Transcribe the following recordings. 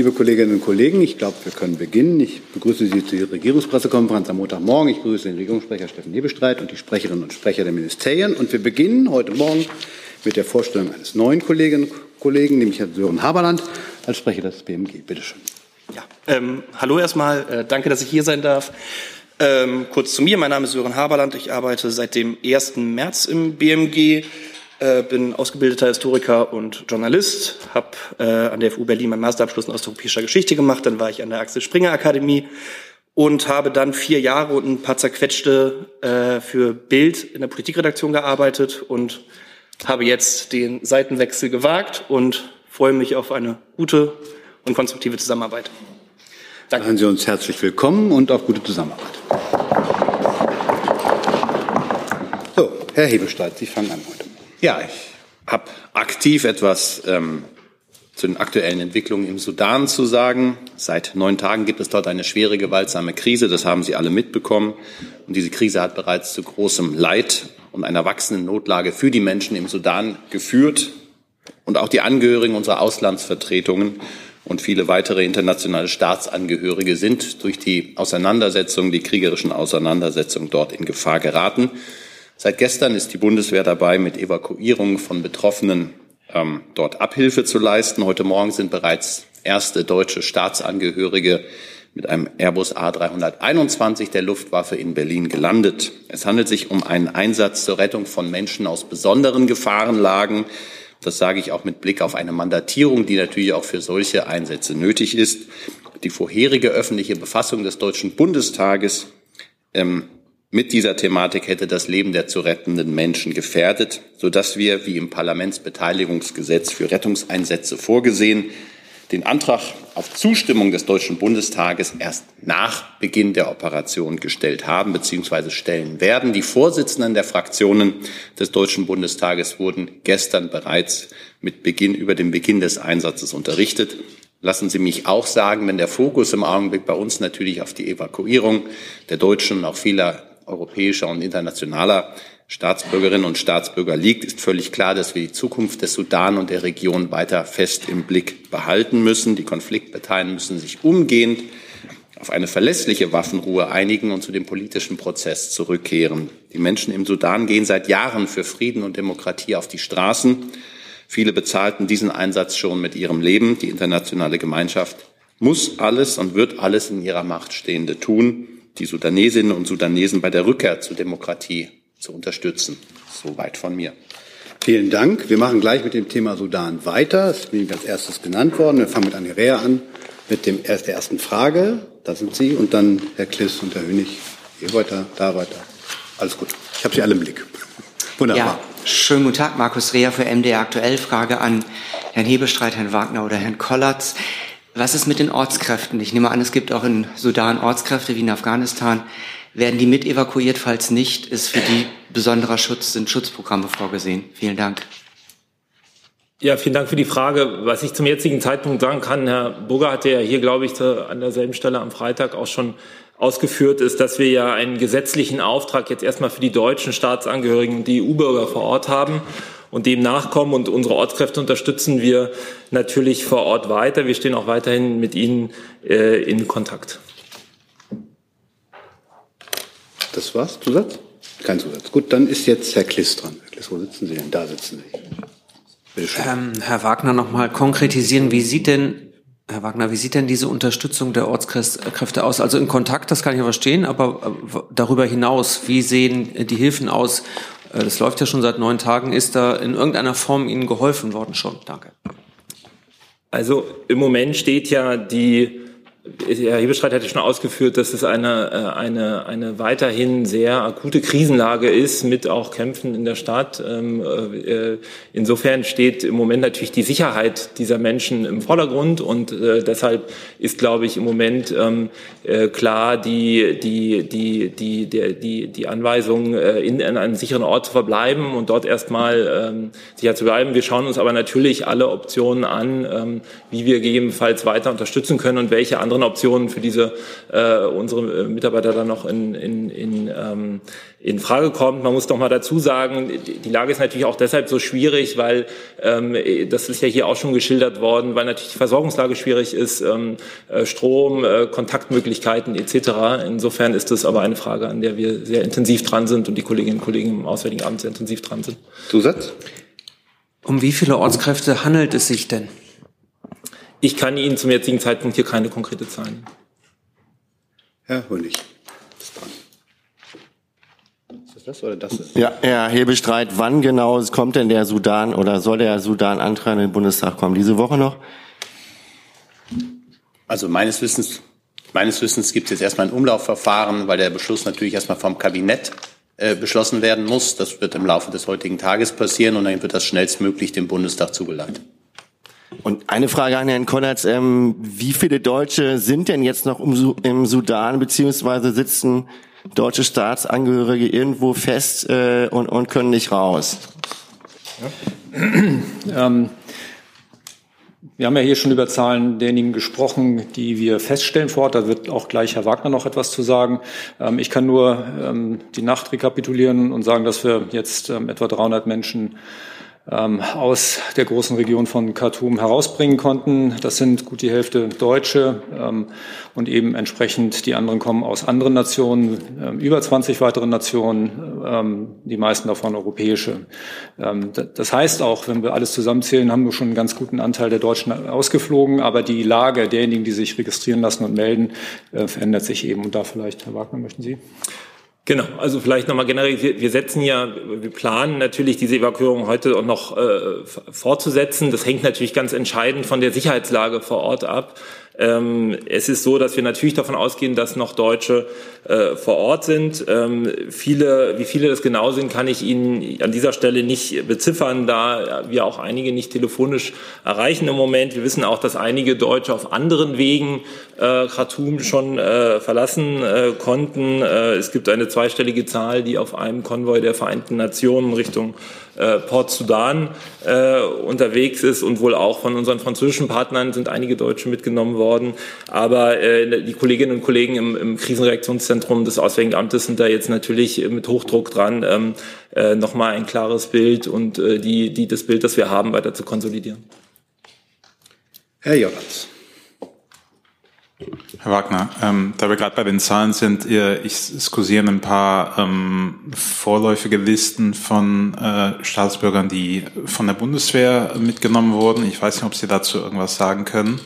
Liebe Kolleginnen und Kollegen, ich glaube, wir können beginnen. Ich begrüße Sie zur Regierungspressekonferenz am Montagmorgen. Ich begrüße den Regierungssprecher Steffen Hebestreit und die Sprecherinnen und Sprecher der Ministerien. Und wir beginnen heute Morgen mit der Vorstellung eines neuen Kolleginnen und Kollegen, nämlich Herrn Sören Haberland als Sprecher des BMG. Bitte schön. Ja, ähm, hallo erstmal. Äh, danke, dass ich hier sein darf. Ähm, kurz zu mir. Mein Name ist Sören Haberland. Ich arbeite seit dem 1. März im BMG äh, bin ausgebildeter Historiker und Journalist, habe äh, an der FU Berlin meinen Masterabschluss in osteuropäischer Geschichte gemacht, dann war ich an der Axel Springer Akademie und habe dann vier Jahre und ein paar zerquetschte äh, für Bild in der Politikredaktion gearbeitet und habe jetzt den Seitenwechsel gewagt und freue mich auf eine gute und konstruktive Zusammenarbeit. Danke. Seien Sie uns herzlich willkommen und auf gute Zusammenarbeit. So, Herr Hebesteit, Sie fangen an heute. Ja, ich habe aktiv etwas ähm, zu den aktuellen Entwicklungen im Sudan zu sagen. Seit neun Tagen gibt es dort eine schwere, gewaltsame Krise. Das haben Sie alle mitbekommen. Und diese Krise hat bereits zu großem Leid und einer wachsenden Notlage für die Menschen im Sudan geführt. Und auch die Angehörigen unserer Auslandsvertretungen und viele weitere internationale Staatsangehörige sind durch die Auseinandersetzungen, die kriegerischen Auseinandersetzungen dort in Gefahr geraten. Seit gestern ist die Bundeswehr dabei, mit Evakuierung von Betroffenen ähm, dort Abhilfe zu leisten. Heute Morgen sind bereits erste deutsche Staatsangehörige mit einem Airbus A321 der Luftwaffe in Berlin gelandet. Es handelt sich um einen Einsatz zur Rettung von Menschen aus besonderen Gefahrenlagen. Das sage ich auch mit Blick auf eine Mandatierung, die natürlich auch für solche Einsätze nötig ist. Die vorherige öffentliche Befassung des Deutschen Bundestages ähm, mit dieser Thematik hätte das Leben der zu rettenden Menschen gefährdet, sodass wir, wie im Parlamentsbeteiligungsgesetz für Rettungseinsätze vorgesehen, den Antrag auf Zustimmung des Deutschen Bundestages erst nach Beginn der Operation gestellt haben bzw. stellen werden. Die Vorsitzenden der Fraktionen des Deutschen Bundestages wurden gestern bereits mit Beginn über den Beginn des Einsatzes unterrichtet. Lassen Sie mich auch sagen, wenn der Fokus im Augenblick bei uns natürlich auf die Evakuierung der Deutschen und auch vieler europäischer und internationaler Staatsbürgerinnen und Staatsbürger liegt, ist völlig klar, dass wir die Zukunft des Sudan und der Region weiter fest im Blick behalten müssen. Die Konfliktparteien müssen sich umgehend auf eine verlässliche Waffenruhe einigen und zu dem politischen Prozess zurückkehren. Die Menschen im Sudan gehen seit Jahren für Frieden und Demokratie auf die Straßen. Viele bezahlten diesen Einsatz schon mit ihrem Leben. Die internationale Gemeinschaft muss alles und wird alles in ihrer Macht Stehende tun, die Sudanesinnen und Sudanesen bei der Rückkehr zur Demokratie zu unterstützen. Soweit von mir. Vielen Dank. Wir machen gleich mit dem Thema Sudan weiter. Das ist mir als erstes genannt worden. Wir fangen mit Anne Rea an, mit dem, der ersten Frage. Da sind Sie. Und dann Herr Kliss und Herr Hönig. Hier weiter, da weiter. Alles gut. Ich habe Sie alle im Blick. Wunderbar. Ja, schönen guten Tag. Markus Rea für MDR Aktuell. Frage an Herrn Hebestreit, Herrn Wagner oder Herrn Kollatz. Was ist mit den Ortskräften? Ich nehme an, es gibt auch in Sudan Ortskräfte wie in Afghanistan. Werden die mit evakuiert? Falls nicht, ist für die besonderer Schutz, sind Schutzprogramme vorgesehen? Vielen Dank. Ja, vielen Dank für die Frage. Was ich zum jetzigen Zeitpunkt sagen kann, Herr Burger hatte ja hier, glaube ich, an derselben Stelle am Freitag auch schon ausgeführt, ist, dass wir ja einen gesetzlichen Auftrag jetzt erstmal für die deutschen Staatsangehörigen und die EU-Bürger vor Ort haben und dem nachkommen. Und unsere Ortskräfte unterstützen wir natürlich vor Ort weiter. Wir stehen auch weiterhin mit ihnen äh, in Kontakt. Das war's? Zusatz? Kein Zusatz. Gut, dann ist jetzt Herr Kliss dran. Herr Kliss, wo sitzen Sie denn? Da sitzen Sie. Ähm, Herr Wagner, noch mal konkretisieren. Wie sieht denn Herr Wagner, wie sieht denn diese Unterstützung der Ortskräfte aus? Also in Kontakt, das kann ich ja verstehen, aber äh, darüber hinaus, wie sehen die Hilfen aus, das läuft ja schon seit neun Tagen. Ist da in irgendeiner Form Ihnen geholfen worden schon? Danke. Also im Moment steht ja die Herr Hebestreit hatte schon ausgeführt, dass es eine, äh, eine, eine weiterhin sehr akute Krisenlage ist mit auch Kämpfen in der Stadt. Ähm, äh, insofern steht im Moment natürlich die Sicherheit dieser Menschen im Vordergrund und äh, deshalb ist, glaube ich, im Moment ähm, klar die, die, die, die, die, die, die Anweisung, in, in einem sicheren Ort zu verbleiben und dort erstmal ähm, sicher zu bleiben. Wir schauen uns aber natürlich alle Optionen an, wie wir gegebenenfalls weiter unterstützen können und welche anderen Optionen für diese äh, unsere Mitarbeiter dann noch in, in, in, ähm, in Frage kommt. Man muss doch mal dazu sagen, die Lage ist natürlich auch deshalb so schwierig, weil ähm, das ist ja hier auch schon geschildert worden, weil natürlich die Versorgungslage schwierig ist, ähm, äh, Strom, äh, Kontaktmöglichkeiten etc. Insofern ist das aber eine Frage, an der wir sehr intensiv dran sind und die Kolleginnen und Kollegen im Auswärtigen Amt sehr intensiv dran sind. Zusatz? Um wie viele Ortskräfte handelt es sich denn? Ich kann Ihnen zum jetzigen Zeitpunkt hier keine konkrete Zahl nennen. Herr Hönig. Ist dran. Ist das das oder das? Ja, Herr Hebestreit, wann genau kommt denn der Sudan oder soll der Sudan-Antrag in den Bundestag kommen? Diese Woche noch? Also meines Wissens, meines Wissens gibt es jetzt erstmal ein Umlaufverfahren, weil der Beschluss natürlich erstmal vom Kabinett äh, beschlossen werden muss. Das wird im Laufe des heutigen Tages passieren und dann wird das schnellstmöglich dem Bundestag zugeleitet. Und eine Frage an Herrn Konrads, ähm, wie viele Deutsche sind denn jetzt noch im, Sudan, beziehungsweise sitzen deutsche Staatsangehörige irgendwo fest äh, und, und können nicht raus? Ja. ähm, wir haben ja hier schon über Zahlen derjenigen gesprochen, die wir feststellen vor Ort. Da wird auch gleich Herr Wagner noch etwas zu sagen. Ähm, ich kann nur ähm, die Nacht rekapitulieren und sagen, dass wir jetzt ähm, etwa 300 Menschen aus der großen Region von Khartoum herausbringen konnten. Das sind gut die Hälfte Deutsche ähm, und eben entsprechend die anderen kommen aus anderen Nationen, ähm, über 20 weitere Nationen, ähm, die meisten davon europäische. Ähm, das heißt auch, wenn wir alles zusammenzählen, haben wir schon einen ganz guten Anteil der Deutschen ausgeflogen, aber die Lage derjenigen, die sich registrieren lassen und melden, äh, verändert sich eben. Und da vielleicht, Herr Wagner, möchten Sie? Genau, also vielleicht nochmal generell, wir, setzen ja, wir planen natürlich diese Evakuierung heute auch noch äh, fortzusetzen. Das hängt natürlich ganz entscheidend von der Sicherheitslage vor Ort ab. Ähm, es ist so, dass wir natürlich davon ausgehen, dass noch Deutsche äh, vor Ort sind. Ähm, viele, wie viele das genau sind, kann ich Ihnen an dieser Stelle nicht beziffern, da wir auch einige nicht telefonisch erreichen im Moment. Wir wissen auch, dass einige Deutsche auf anderen Wegen äh, Khartoum schon äh, verlassen äh, konnten. Äh, es gibt eine zweistellige Zahl, die auf einem Konvoi der Vereinten Nationen Richtung äh, Port Sudan äh, unterwegs ist und wohl auch von unseren französischen Partnern sind einige Deutsche mitgenommen worden. Aber äh, die Kolleginnen und Kollegen im, im Krisenreaktionszentrum des Auswärtigen Amtes sind da jetzt natürlich mit Hochdruck dran, ähm, äh, nochmal ein klares Bild und äh, die, die, das Bild, das wir haben, weiter zu konsolidieren. Herr Jorans. Herr Wagner, ähm, da wir gerade bei den Zahlen sind, ihr, ich skuzziere ein paar ähm, vorläufige Listen von äh, Staatsbürgern, die von der Bundeswehr mitgenommen wurden. Ich weiß nicht, ob Sie dazu irgendwas sagen können.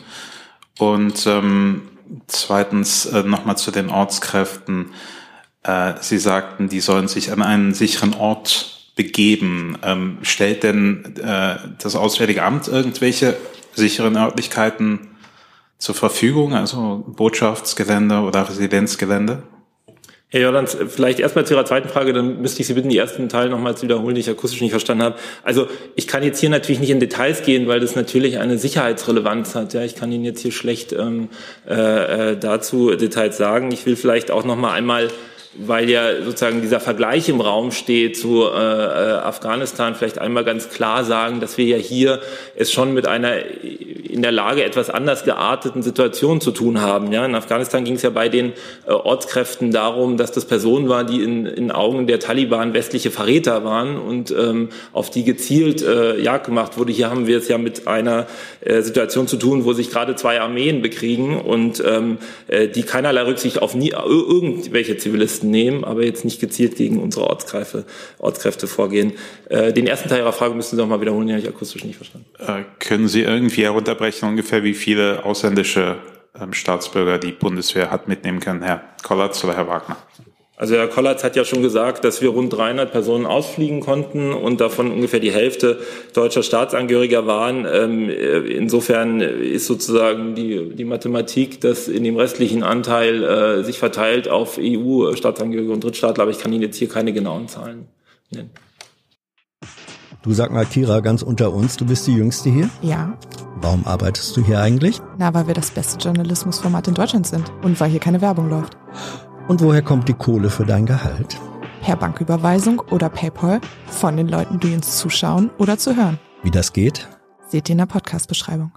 Und ähm, zweitens äh, nochmal zu den Ortskräften. Äh, Sie sagten, die sollen sich an einen sicheren Ort begeben. Ähm, stellt denn äh, das Auswärtige Amt irgendwelche sicheren Örtlichkeiten zur Verfügung, also Botschaftsgelände oder Residenzgelände? Herr Jordans, vielleicht erstmal zu Ihrer zweiten Frage, dann müsste ich Sie bitten, die ersten Teil nochmal zu wiederholen, die ich akustisch nicht verstanden habe. Also ich kann jetzt hier natürlich nicht in Details gehen, weil das natürlich eine Sicherheitsrelevanz hat. Ja, ich kann Ihnen jetzt hier schlecht ähm, äh, äh dazu Details sagen. Ich will vielleicht auch nochmal einmal weil ja sozusagen dieser Vergleich im Raum steht zu äh, äh, Afghanistan, vielleicht einmal ganz klar sagen, dass wir ja hier es schon mit einer in der Lage etwas anders gearteten Situation zu tun haben. Ja, in Afghanistan ging es ja bei den äh, Ortskräften darum, dass das Personen waren, die in, in Augen der Taliban westliche Verräter waren und ähm, auf die gezielt äh, Jagd gemacht wurde. Hier haben wir es ja mit einer äh, Situation zu tun, wo sich gerade zwei Armeen bekriegen und ähm, äh, die keinerlei Rücksicht auf nie, irgendwelche Zivilisten Nehmen, aber jetzt nicht gezielt gegen unsere Ortskräfte, Ortskräfte vorgehen. Äh, den ersten Teil Ihrer Frage müssen Sie noch mal wiederholen, den habe ich akustisch nicht verstanden. Äh, können Sie irgendwie herunterbrechen, ungefähr wie viele ausländische ähm, Staatsbürger die Bundeswehr hat mitnehmen können, Herr Kollatz oder Herr Wagner? Also Herr Kollatz hat ja schon gesagt, dass wir rund 300 Personen ausfliegen konnten und davon ungefähr die Hälfte deutscher Staatsangehöriger waren. Ähm, äh, insofern ist sozusagen die, die Mathematik, dass in dem restlichen Anteil äh, sich verteilt auf EU-Staatsangehörige und Drittstaatler, aber ich kann Ihnen jetzt hier keine genauen Zahlen nennen. Du sag mal, Kira, ganz unter uns, du bist die Jüngste hier? Ja. Warum arbeitest du hier eigentlich? Na, weil wir das beste Journalismusformat in Deutschland sind und weil hier keine Werbung läuft. Und woher kommt die Kohle für dein Gehalt? Per Banküberweisung oder PayPal von den Leuten, die uns zuschauen oder zu hören. Wie das geht? Seht ihr in der Podcast-Beschreibung.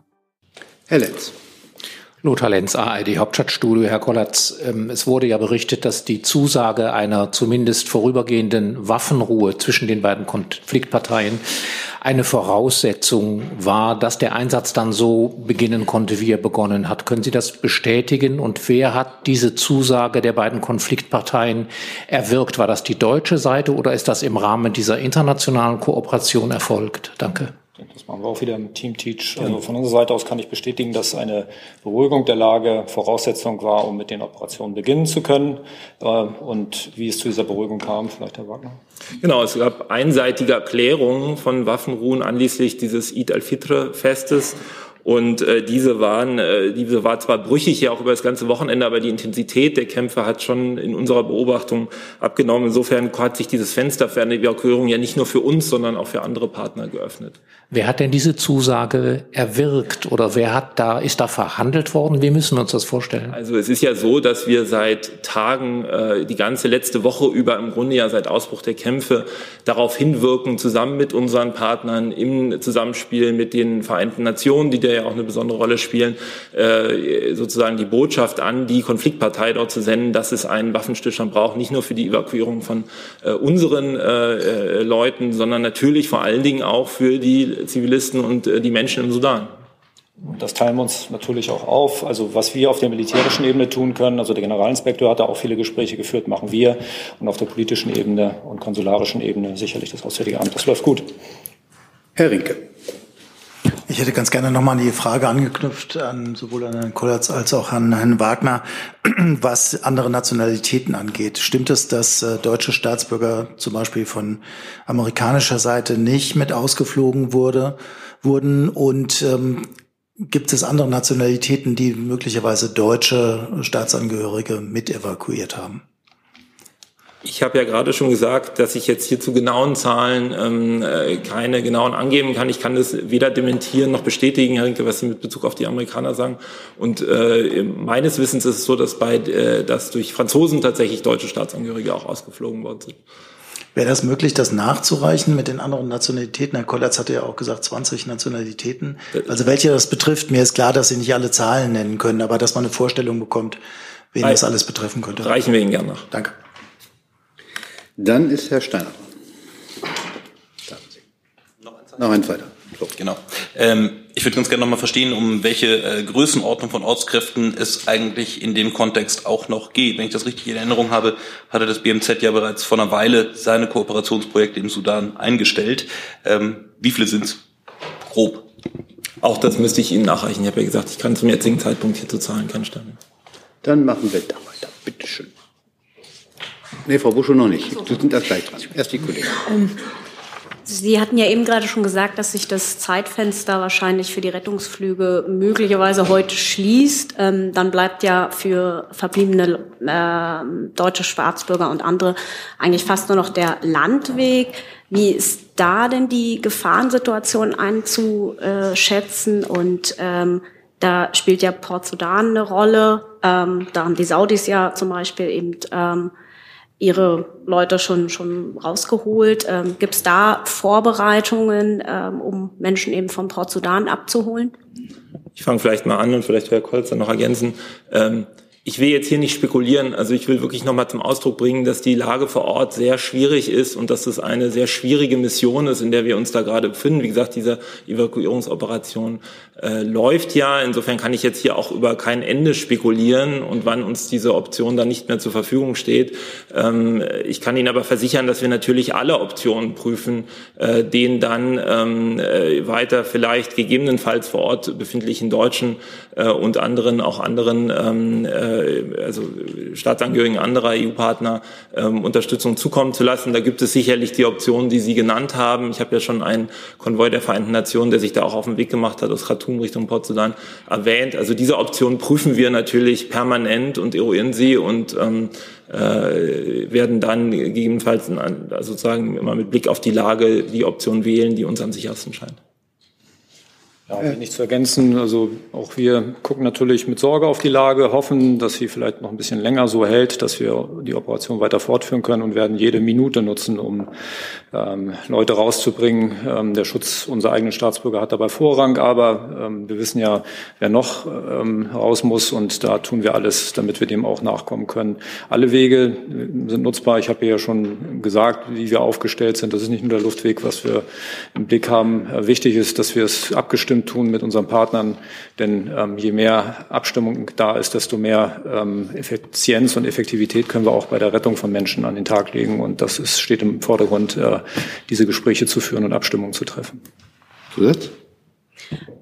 Herr Lenz. Lothar Lenz, ARD Hauptstadtstudio. Herr Kollatz, ähm, es wurde ja berichtet, dass die Zusage einer zumindest vorübergehenden Waffenruhe zwischen den beiden Konfliktparteien eine Voraussetzung war, dass der Einsatz dann so beginnen konnte, wie er begonnen hat. Können Sie das bestätigen? Und wer hat diese Zusage der beiden Konfliktparteien erwirkt? War das die deutsche Seite oder ist das im Rahmen dieser internationalen Kooperation erfolgt? Danke. Das machen wir auch wieder im Team Teach. Also von unserer Seite aus kann ich bestätigen, dass eine Beruhigung der Lage Voraussetzung war, um mit den Operationen beginnen zu können. Äh, und wie es zu dieser Beruhigung kam, vielleicht Herr Wagner. Genau, es gab einseitige Erklärungen von Waffenruhen anlässlich dieses Eid al-Fitr-Festes. Und äh, diese waren, äh, diese war zwar brüchig ja auch über das ganze Wochenende, aber die Intensität der Kämpfe hat schon in unserer Beobachtung abgenommen. Insofern hat sich dieses Fenster für eine Evakuierung ja nicht nur für uns, sondern auch für andere Partner geöffnet. Wer hat denn diese Zusage erwirkt oder wer hat da, ist da verhandelt worden? Wie müssen wir uns das vorstellen? Also es ist ja so, dass wir seit Tagen, äh, die ganze letzte Woche über im Grunde ja seit Ausbruch der Kämpfe darauf hinwirken, zusammen mit unseren Partnern im Zusammenspiel mit den Vereinten Nationen, die da ja auch eine besondere Rolle spielen, äh, sozusagen die Botschaft an die Konfliktpartei dort zu senden, dass es einen Waffenstillstand braucht, nicht nur für die Evakuierung von äh, unseren äh, äh Leuten, sondern natürlich vor allen Dingen auch für die Zivilisten und äh, die Menschen im Sudan. Das teilen wir uns natürlich auch auf. Also was wir auf der militärischen Ebene tun können, also der Generalinspektor hat da auch viele Gespräche geführt, machen wir. Und auf der politischen Ebene und konsularischen Ebene sicherlich das Auswärtige Amt. Das läuft gut. Herr Rinke. Ich hätte ganz gerne nochmal die Frage angeknüpft an sowohl an Herrn Kollatz als auch an Herrn Wagner, was andere Nationalitäten angeht. Stimmt es, dass äh, deutsche Staatsbürger zum Beispiel von amerikanischer Seite nicht mit ausgeflogen wurde, wurden? Und ähm, gibt es andere Nationalitäten, die möglicherweise deutsche Staatsangehörige mit evakuiert haben? Ich habe ja gerade schon gesagt, dass ich jetzt hier zu genauen Zahlen ähm, äh, keine genauen angeben kann. Ich kann das weder dementieren noch bestätigen, Herr Rinke, was Sie mit Bezug auf die Amerikaner sagen. Und äh, meines Wissens ist es so, dass, bei, äh, dass durch Franzosen tatsächlich deutsche Staatsangehörige auch ausgeflogen worden sind. Wäre das möglich, das nachzureichen mit den anderen Nationalitäten? Herr Kollatz hatte ja auch gesagt, 20 Nationalitäten. Also welche das betrifft, mir ist klar, dass Sie nicht alle Zahlen nennen können, aber dass man eine Vorstellung bekommt, wen das alles betreffen könnte. Reichen wir Ihnen gerne nach. Danke. Dann ist Herr Steiner. Noch ein zweiter. So. Genau. Ähm, ich würde ganz gerne noch mal verstehen, um welche äh, Größenordnung von Ortskräften es eigentlich in dem Kontext auch noch geht. Wenn ich das richtig in Erinnerung habe, hatte das BMZ ja bereits vor einer Weile seine Kooperationsprojekte im Sudan eingestellt. Ähm, wie viele sind es? Grob. Auch das müsste ich Ihnen nachreichen. Ich habe ja gesagt, ich kann zum jetzigen Zeitpunkt hier zu Zahlen keine Stellen. Dann machen wir da weiter. Bitteschön. Nee, Frau Buschow noch nicht. Sie sind erst gleich dran. Erst die Kollegin. Ähm, Sie hatten ja eben gerade schon gesagt, dass sich das Zeitfenster wahrscheinlich für die Rettungsflüge möglicherweise heute schließt. Ähm, dann bleibt ja für verbliebene äh, deutsche Staatsbürger und andere eigentlich fast nur noch der Landweg. Wie ist da denn die Gefahrensituation einzuschätzen? Und ähm, da spielt ja Port Sudan eine Rolle. Ähm, da haben die Saudis ja zum Beispiel eben ähm, ihre Leute schon, schon rausgeholt? Ähm, Gibt es da Vorbereitungen, ähm, um Menschen eben vom Port Sudan abzuholen? Ich fange vielleicht mal an und vielleicht Herr Kolz dann noch ergänzen. Ähm, ich will jetzt hier nicht spekulieren, also ich will wirklich nochmal zum Ausdruck bringen, dass die Lage vor Ort sehr schwierig ist und dass es eine sehr schwierige Mission ist, in der wir uns da gerade befinden. Wie gesagt, diese Evakuierungsoperation äh, läuft ja. Insofern kann ich jetzt hier auch über kein Ende spekulieren und wann uns diese Option dann nicht mehr zur Verfügung steht. Ähm, ich kann Ihnen aber versichern, dass wir natürlich alle Optionen prüfen, äh, den dann ähm, äh, weiter vielleicht gegebenenfalls vor Ort befindlichen Deutschen äh, und anderen, auch anderen ähm, äh, äh, also Staatsangehörigen anderer EU-Partner ähm, Unterstützung zukommen zu lassen. Da gibt es sicherlich die Optionen, die Sie genannt haben. Ich habe ja schon einen Konvoi der Vereinten Nationen, der sich da auch auf den Weg gemacht hat aus Khartoum Richtung Port Sudan erwähnt. Also diese Option prüfen wir natürlich permanent und eruieren sie und ähm, äh, werden dann gegebenenfalls sozusagen immer mit Blick auf die Lage die Option wählen, die uns am sichersten scheint. Ja, wenig zu ergänzen. Also auch wir gucken natürlich mit Sorge auf die Lage, hoffen, dass sie vielleicht noch ein bisschen länger so hält, dass wir die Operation weiter fortführen können und werden jede Minute nutzen, um ähm, Leute rauszubringen. Ähm, der Schutz unserer eigenen Staatsbürger hat dabei Vorrang, aber ähm, wir wissen ja, wer noch ähm, raus muss und da tun wir alles, damit wir dem auch nachkommen können. Alle Wege sind nutzbar. Ich habe ja schon gesagt, wie wir aufgestellt sind. Das ist nicht nur der Luftweg, was wir im Blick haben. Wichtig ist, dass wir es abgestimmt tun mit unseren Partnern, denn ähm, je mehr Abstimmung da ist, desto mehr ähm, Effizienz und Effektivität können wir auch bei der Rettung von Menschen an den Tag legen. Und das ist, steht im Vordergrund, äh, diese Gespräche zu führen und Abstimmungen zu treffen. Zusatz?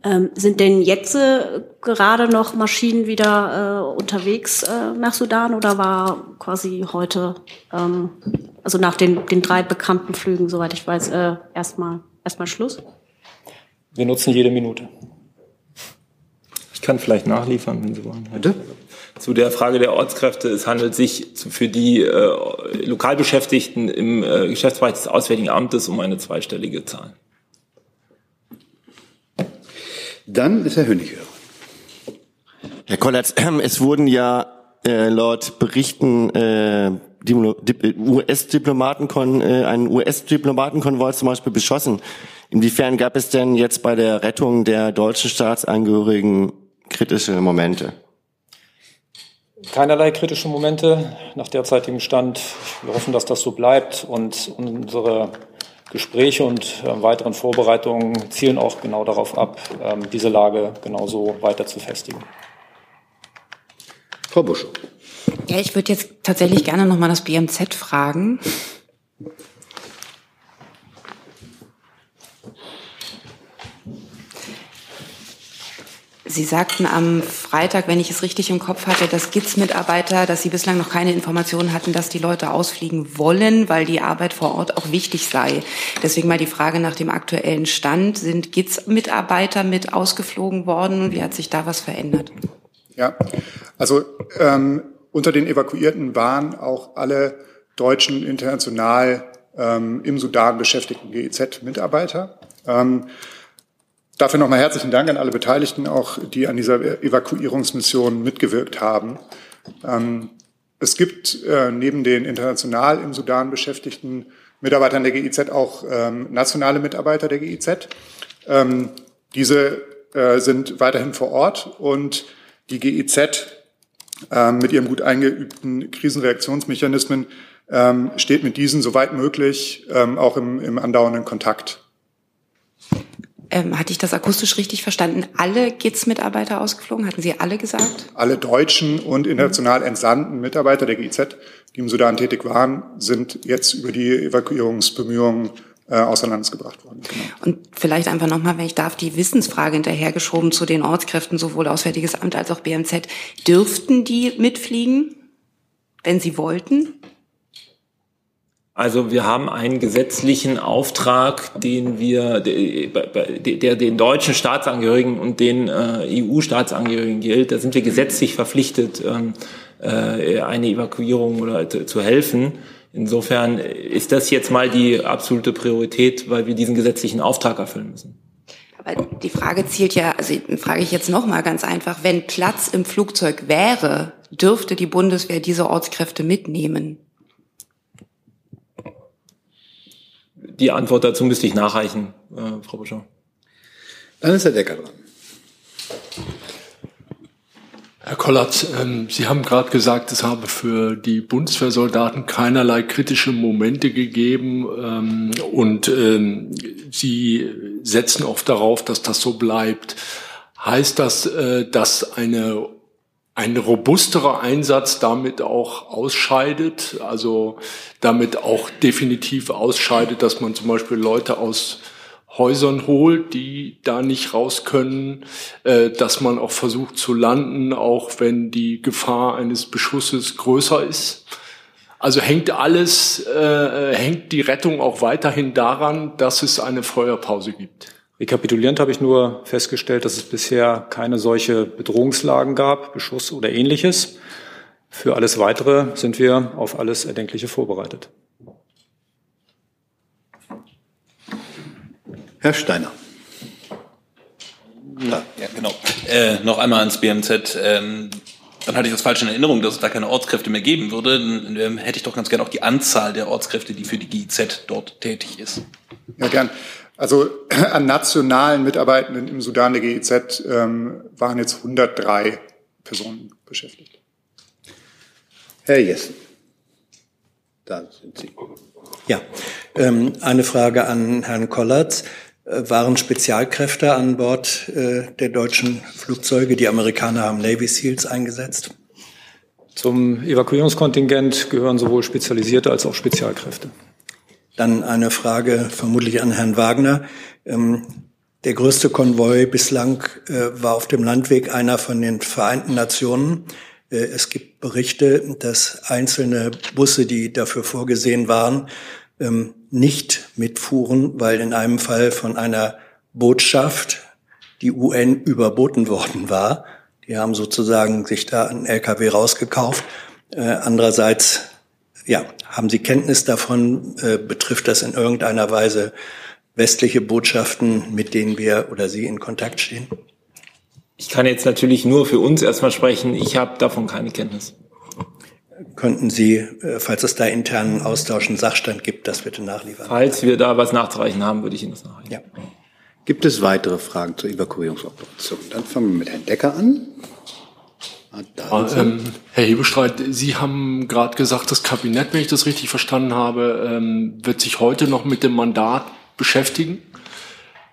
Ähm, sind denn jetzt äh, gerade noch Maschinen wieder äh, unterwegs äh, nach Sudan oder war quasi heute, ähm, also nach den, den drei bekannten Flügen, soweit ich weiß, äh, erstmal erstmal Schluss? Wir nutzen jede Minute. Ich kann vielleicht nachliefern, wenn Sie wollen. Bitte? Zu der Frage der Ortskräfte. Es handelt sich für die äh, Lokalbeschäftigten im äh, Geschäftsbereich des Auswärtigen Amtes um eine zweistellige Zahl. Dann ist Herr Hönig. Herr Kollatz, ähm, es wurden ja äh, laut Berichten äh, US-Diplomaten äh, ein US-Diplomatenkonvoi zum Beispiel beschossen. Inwiefern gab es denn jetzt bei der Rettung der deutschen Staatsangehörigen kritische Momente? Keinerlei kritische Momente nach derzeitigem Stand. Wir hoffen, dass das so bleibt und unsere Gespräche und äh, weiteren Vorbereitungen zielen auch genau darauf ab, äh, diese Lage genauso weiter zu festigen. Frau Busch. Ja, ich würde jetzt tatsächlich gerne noch mal das BMZ fragen. Sie sagten am Freitag, wenn ich es richtig im Kopf hatte, dass GITS-Mitarbeiter, dass Sie bislang noch keine Informationen hatten, dass die Leute ausfliegen wollen, weil die Arbeit vor Ort auch wichtig sei. Deswegen mal die Frage nach dem aktuellen Stand. Sind GITS-Mitarbeiter mit ausgeflogen worden wie hat sich da was verändert? Ja, also ähm, unter den Evakuierten waren auch alle deutschen international ähm, im Sudan beschäftigten GEZ-Mitarbeiter. Ähm, Dafür nochmal herzlichen Dank an alle Beteiligten, auch die an dieser Evakuierungsmission mitgewirkt haben. Ähm, es gibt äh, neben den international im Sudan beschäftigten Mitarbeitern der GIZ auch ähm, nationale Mitarbeiter der GIZ. Ähm, diese äh, sind weiterhin vor Ort und die GIZ mit ihrem gut eingeübten Krisenreaktionsmechanismen steht mit diesen soweit möglich auch im, im andauernden Kontakt ähm, hatte ich das akustisch richtig verstanden? Alle GIZ-Mitarbeiter ausgeflogen? Hatten Sie alle gesagt? Alle deutschen und international entsandten Mitarbeiter der GIZ, die im Sudan tätig waren, sind jetzt über die Evakuierungsbemühungen äh, außer Landes gebracht worden. Genau. Und vielleicht einfach nochmal, wenn ich darf, die Wissensfrage hinterhergeschoben zu den Ortskräften, sowohl Auswärtiges Amt als auch BMZ. Dürften die mitfliegen, wenn sie wollten? Also wir haben einen gesetzlichen Auftrag, den wir, der, den deutschen Staatsangehörigen und den äh, EU-Staatsangehörigen gilt. Da sind wir gesetzlich verpflichtet, ähm, äh, eine Evakuierung oder zu helfen. Insofern ist das jetzt mal die absolute Priorität, weil wir diesen gesetzlichen Auftrag erfüllen müssen. Aber die Frage zielt ja, also frage ich jetzt noch mal ganz einfach, wenn Platz im Flugzeug wäre, dürfte die Bundeswehr diese Ortskräfte mitnehmen? Die Antwort dazu müsste ich nachreichen, äh, Frau Buschau. Dann ist Herr Decker dran. Herr Kollatz, ähm, Sie haben gerade gesagt, es habe für die Bundeswehrsoldaten keinerlei kritische Momente gegeben ähm, und ähm, Sie setzen oft darauf, dass das so bleibt. Heißt das, äh, dass eine ein robusterer Einsatz damit auch ausscheidet, also damit auch definitiv ausscheidet, dass man zum Beispiel Leute aus Häusern holt, die da nicht raus können, äh, dass man auch versucht zu landen, auch wenn die Gefahr eines Beschusses größer ist. Also hängt alles, äh, hängt die Rettung auch weiterhin daran, dass es eine Feuerpause gibt. Rekapitulierend habe ich nur festgestellt, dass es bisher keine solche Bedrohungslagen gab, Beschuss oder ähnliches. Für alles Weitere sind wir auf alles Erdenkliche vorbereitet. Herr Steiner. Ja, ja genau. Äh, noch einmal ans BMZ. Ähm, dann hatte ich das falsch in Erinnerung, dass es da keine Ortskräfte mehr geben würde. Dann ähm, hätte ich doch ganz gerne auch die Anzahl der Ortskräfte, die für die GIZ dort tätig ist. Ja, gern. Also an nationalen Mitarbeitenden im Sudan der GIZ ähm, waren jetzt 103 Personen beschäftigt. Herr Jessen. Da sind Sie. Ja, ähm, eine Frage an Herrn Kollatz. Äh, waren Spezialkräfte an Bord äh, der deutschen Flugzeuge? Die Amerikaner haben Navy SEALs eingesetzt. Zum Evakuierungskontingent gehören sowohl Spezialisierte als auch Spezialkräfte. Dann eine Frage vermutlich an Herrn Wagner. Ähm, der größte Konvoi bislang äh, war auf dem Landweg einer von den Vereinten Nationen. Äh, es gibt Berichte, dass einzelne Busse, die dafür vorgesehen waren, ähm, nicht mitfuhren, weil in einem Fall von einer Botschaft die UN überboten worden war. Die haben sozusagen sich da einen LKW rausgekauft. Äh, andererseits, ja, haben Sie Kenntnis davon? Äh, betrifft das in irgendeiner Weise westliche Botschaften, mit denen wir oder Sie in Kontakt stehen? Ich kann jetzt natürlich nur für uns erstmal sprechen. Ich habe davon keine Kenntnis. Könnten Sie, äh, falls es da internen Austausch einen Sachstand gibt, das bitte nachliefern? Falls wir da was nachzureichen haben, würde ich Ihnen das nachreichen. Ja. Gibt es weitere Fragen zur Evakuierungsoperation? Dann fangen wir mit Herrn Decker an. Ah ähm, Herr Hebestreit, Sie haben gerade gesagt, das Kabinett, wenn ich das richtig verstanden habe, ähm, wird sich heute noch mit dem Mandat beschäftigen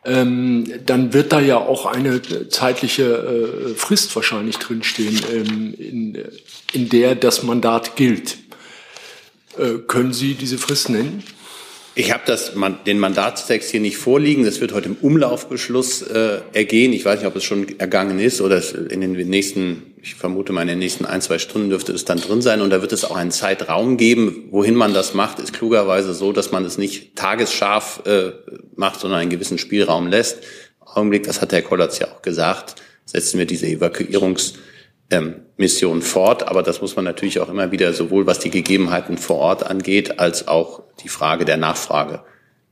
ähm, dann wird da ja auch eine zeitliche äh, Frist wahrscheinlich drinstehen, ähm, in, in der das Mandat gilt. Äh, können Sie diese Frist nennen? Ich habe das, den Mandatstext hier nicht vorliegen. Das wird heute im Umlaufbeschluss äh, ergehen. Ich weiß nicht, ob es schon ergangen ist oder in den nächsten, ich vermute mal in den nächsten ein, zwei Stunden dürfte es dann drin sein. Und da wird es auch einen Zeitraum geben. Wohin man das macht, ist klugerweise so, dass man es nicht tagesscharf äh, macht, sondern einen gewissen Spielraum lässt. Im Augenblick, das hat Herr Kollatz ja auch gesagt, setzen wir diese Evakuierungs- ähm, Mission fort. Aber das muss man natürlich auch immer wieder sowohl was die Gegebenheiten vor Ort angeht, als auch die Frage der Nachfrage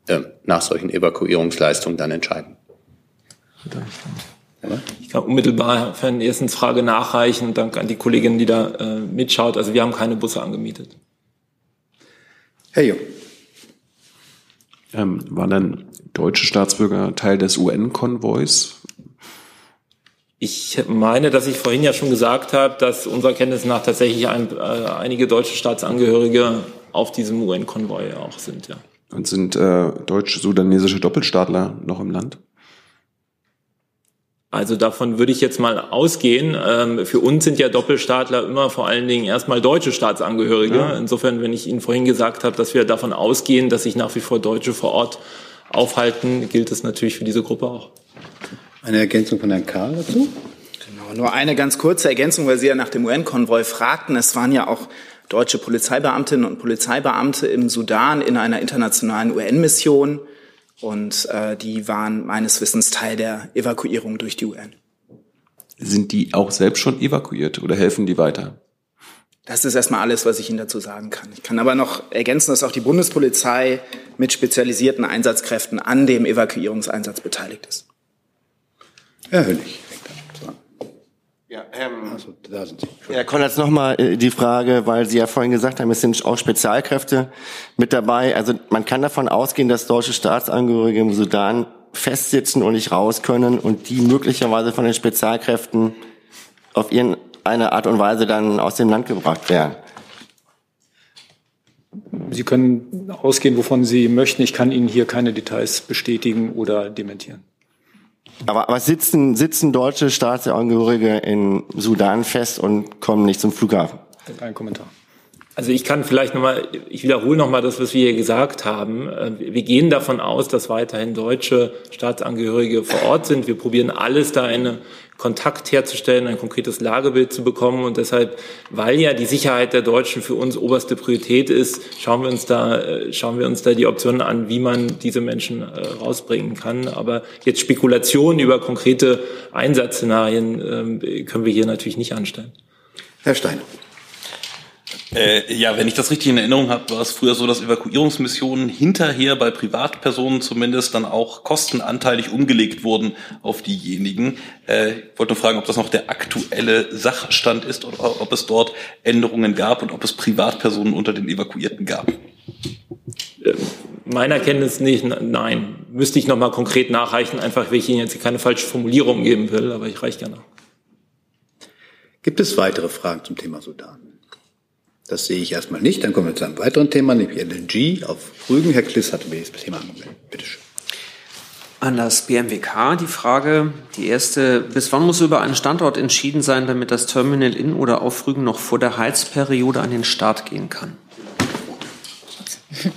äh, nach solchen Evakuierungsleistungen dann entscheiden. Ich kann unmittelbar für eine ersten Frage nachreichen. Dank an die Kollegin, die da äh, mitschaut. Also wir haben keine Busse angemietet. Herr Jung. Ähm, waren dann deutsche Staatsbürger Teil des UN-Konvois? Ich meine, dass ich vorhin ja schon gesagt habe, dass unserer Kenntnis nach tatsächlich ein, äh, einige deutsche Staatsangehörige auf diesem UN-Konvoi auch sind, ja. Und sind äh, deutsch-sudanesische Doppelstaatler noch im Land? Also davon würde ich jetzt mal ausgehen. Ähm, für uns sind ja Doppelstaatler immer vor allen Dingen erstmal deutsche Staatsangehörige. Ja. Insofern, wenn ich Ihnen vorhin gesagt habe, dass wir davon ausgehen, dass sich nach wie vor Deutsche vor Ort aufhalten, gilt es natürlich für diese Gruppe auch. Eine Ergänzung von Herrn Karl dazu? Genau, nur eine ganz kurze Ergänzung, weil Sie ja nach dem UN-Konvoi fragten. Es waren ja auch deutsche Polizeibeamtinnen und Polizeibeamte im Sudan in einer internationalen UN-Mission und äh, die waren meines Wissens Teil der Evakuierung durch die UN. Sind die auch selbst schon evakuiert oder helfen die weiter? Das ist erstmal alles, was ich Ihnen dazu sagen kann. Ich kann aber noch ergänzen, dass auch die Bundespolizei mit spezialisierten Einsatzkräften an dem Evakuierungseinsatz beteiligt ist. Herr Hönig. Ja, ähm, also, da sind Sie. Herr Konrads, nochmal äh, die Frage, weil Sie ja vorhin gesagt haben, es sind auch Spezialkräfte mit dabei. Also man kann davon ausgehen, dass deutsche Staatsangehörige im Sudan festsitzen und nicht raus können und die möglicherweise von den Spezialkräften auf irgendeine Art und Weise dann aus dem Land gebracht werden. Sie können ausgehen, wovon Sie möchten. Ich kann Ihnen hier keine Details bestätigen oder dementieren. Aber, aber sitzen, sitzen deutsche Staatsangehörige in Sudan fest und kommen nicht zum Flughafen? Ein Kommentar. Also ich kann vielleicht nochmal, ich wiederhole nochmal das, was wir hier gesagt haben. Äh, wir gehen davon aus, dass weiterhin deutsche Staatsangehörige vor Ort sind. Wir probieren alles da eine Kontakt herzustellen, ein konkretes Lagebild zu bekommen. Und deshalb, weil ja die Sicherheit der Deutschen für uns oberste Priorität ist, schauen wir uns da, äh, schauen wir uns da die Optionen an, wie man diese Menschen äh, rausbringen kann. Aber jetzt Spekulationen über konkrete Einsatzszenarien ähm, können wir hier natürlich nicht anstellen. Herr Stein. Äh, ja, wenn ich das richtig in Erinnerung habe, war es früher so, dass Evakuierungsmissionen hinterher bei Privatpersonen zumindest dann auch kostenanteilig umgelegt wurden auf diejenigen. Äh, ich wollte nur fragen, ob das noch der aktuelle Sachstand ist oder ob es dort Änderungen gab und ob es Privatpersonen unter den Evakuierten gab. Äh, meiner Kenntnis nicht, nein. Müsste ich nochmal konkret nachreichen, einfach weil ich Ihnen jetzt keine falsche Formulierung geben will, aber ich reiche gerne nach. Gibt es weitere Fragen zum Thema Sudan? Das sehe ich erstmal nicht. Dann kommen wir zu einem weiteren Thema, nämlich LNG auf Rügen. Herr Kliss hat mir das Thema angemeldet. Bitte schön. An das BMWK die Frage, die erste, bis wann muss über einen Standort entschieden sein, damit das Terminal in oder auf Rügen noch vor der Heizperiode an den Start gehen kann?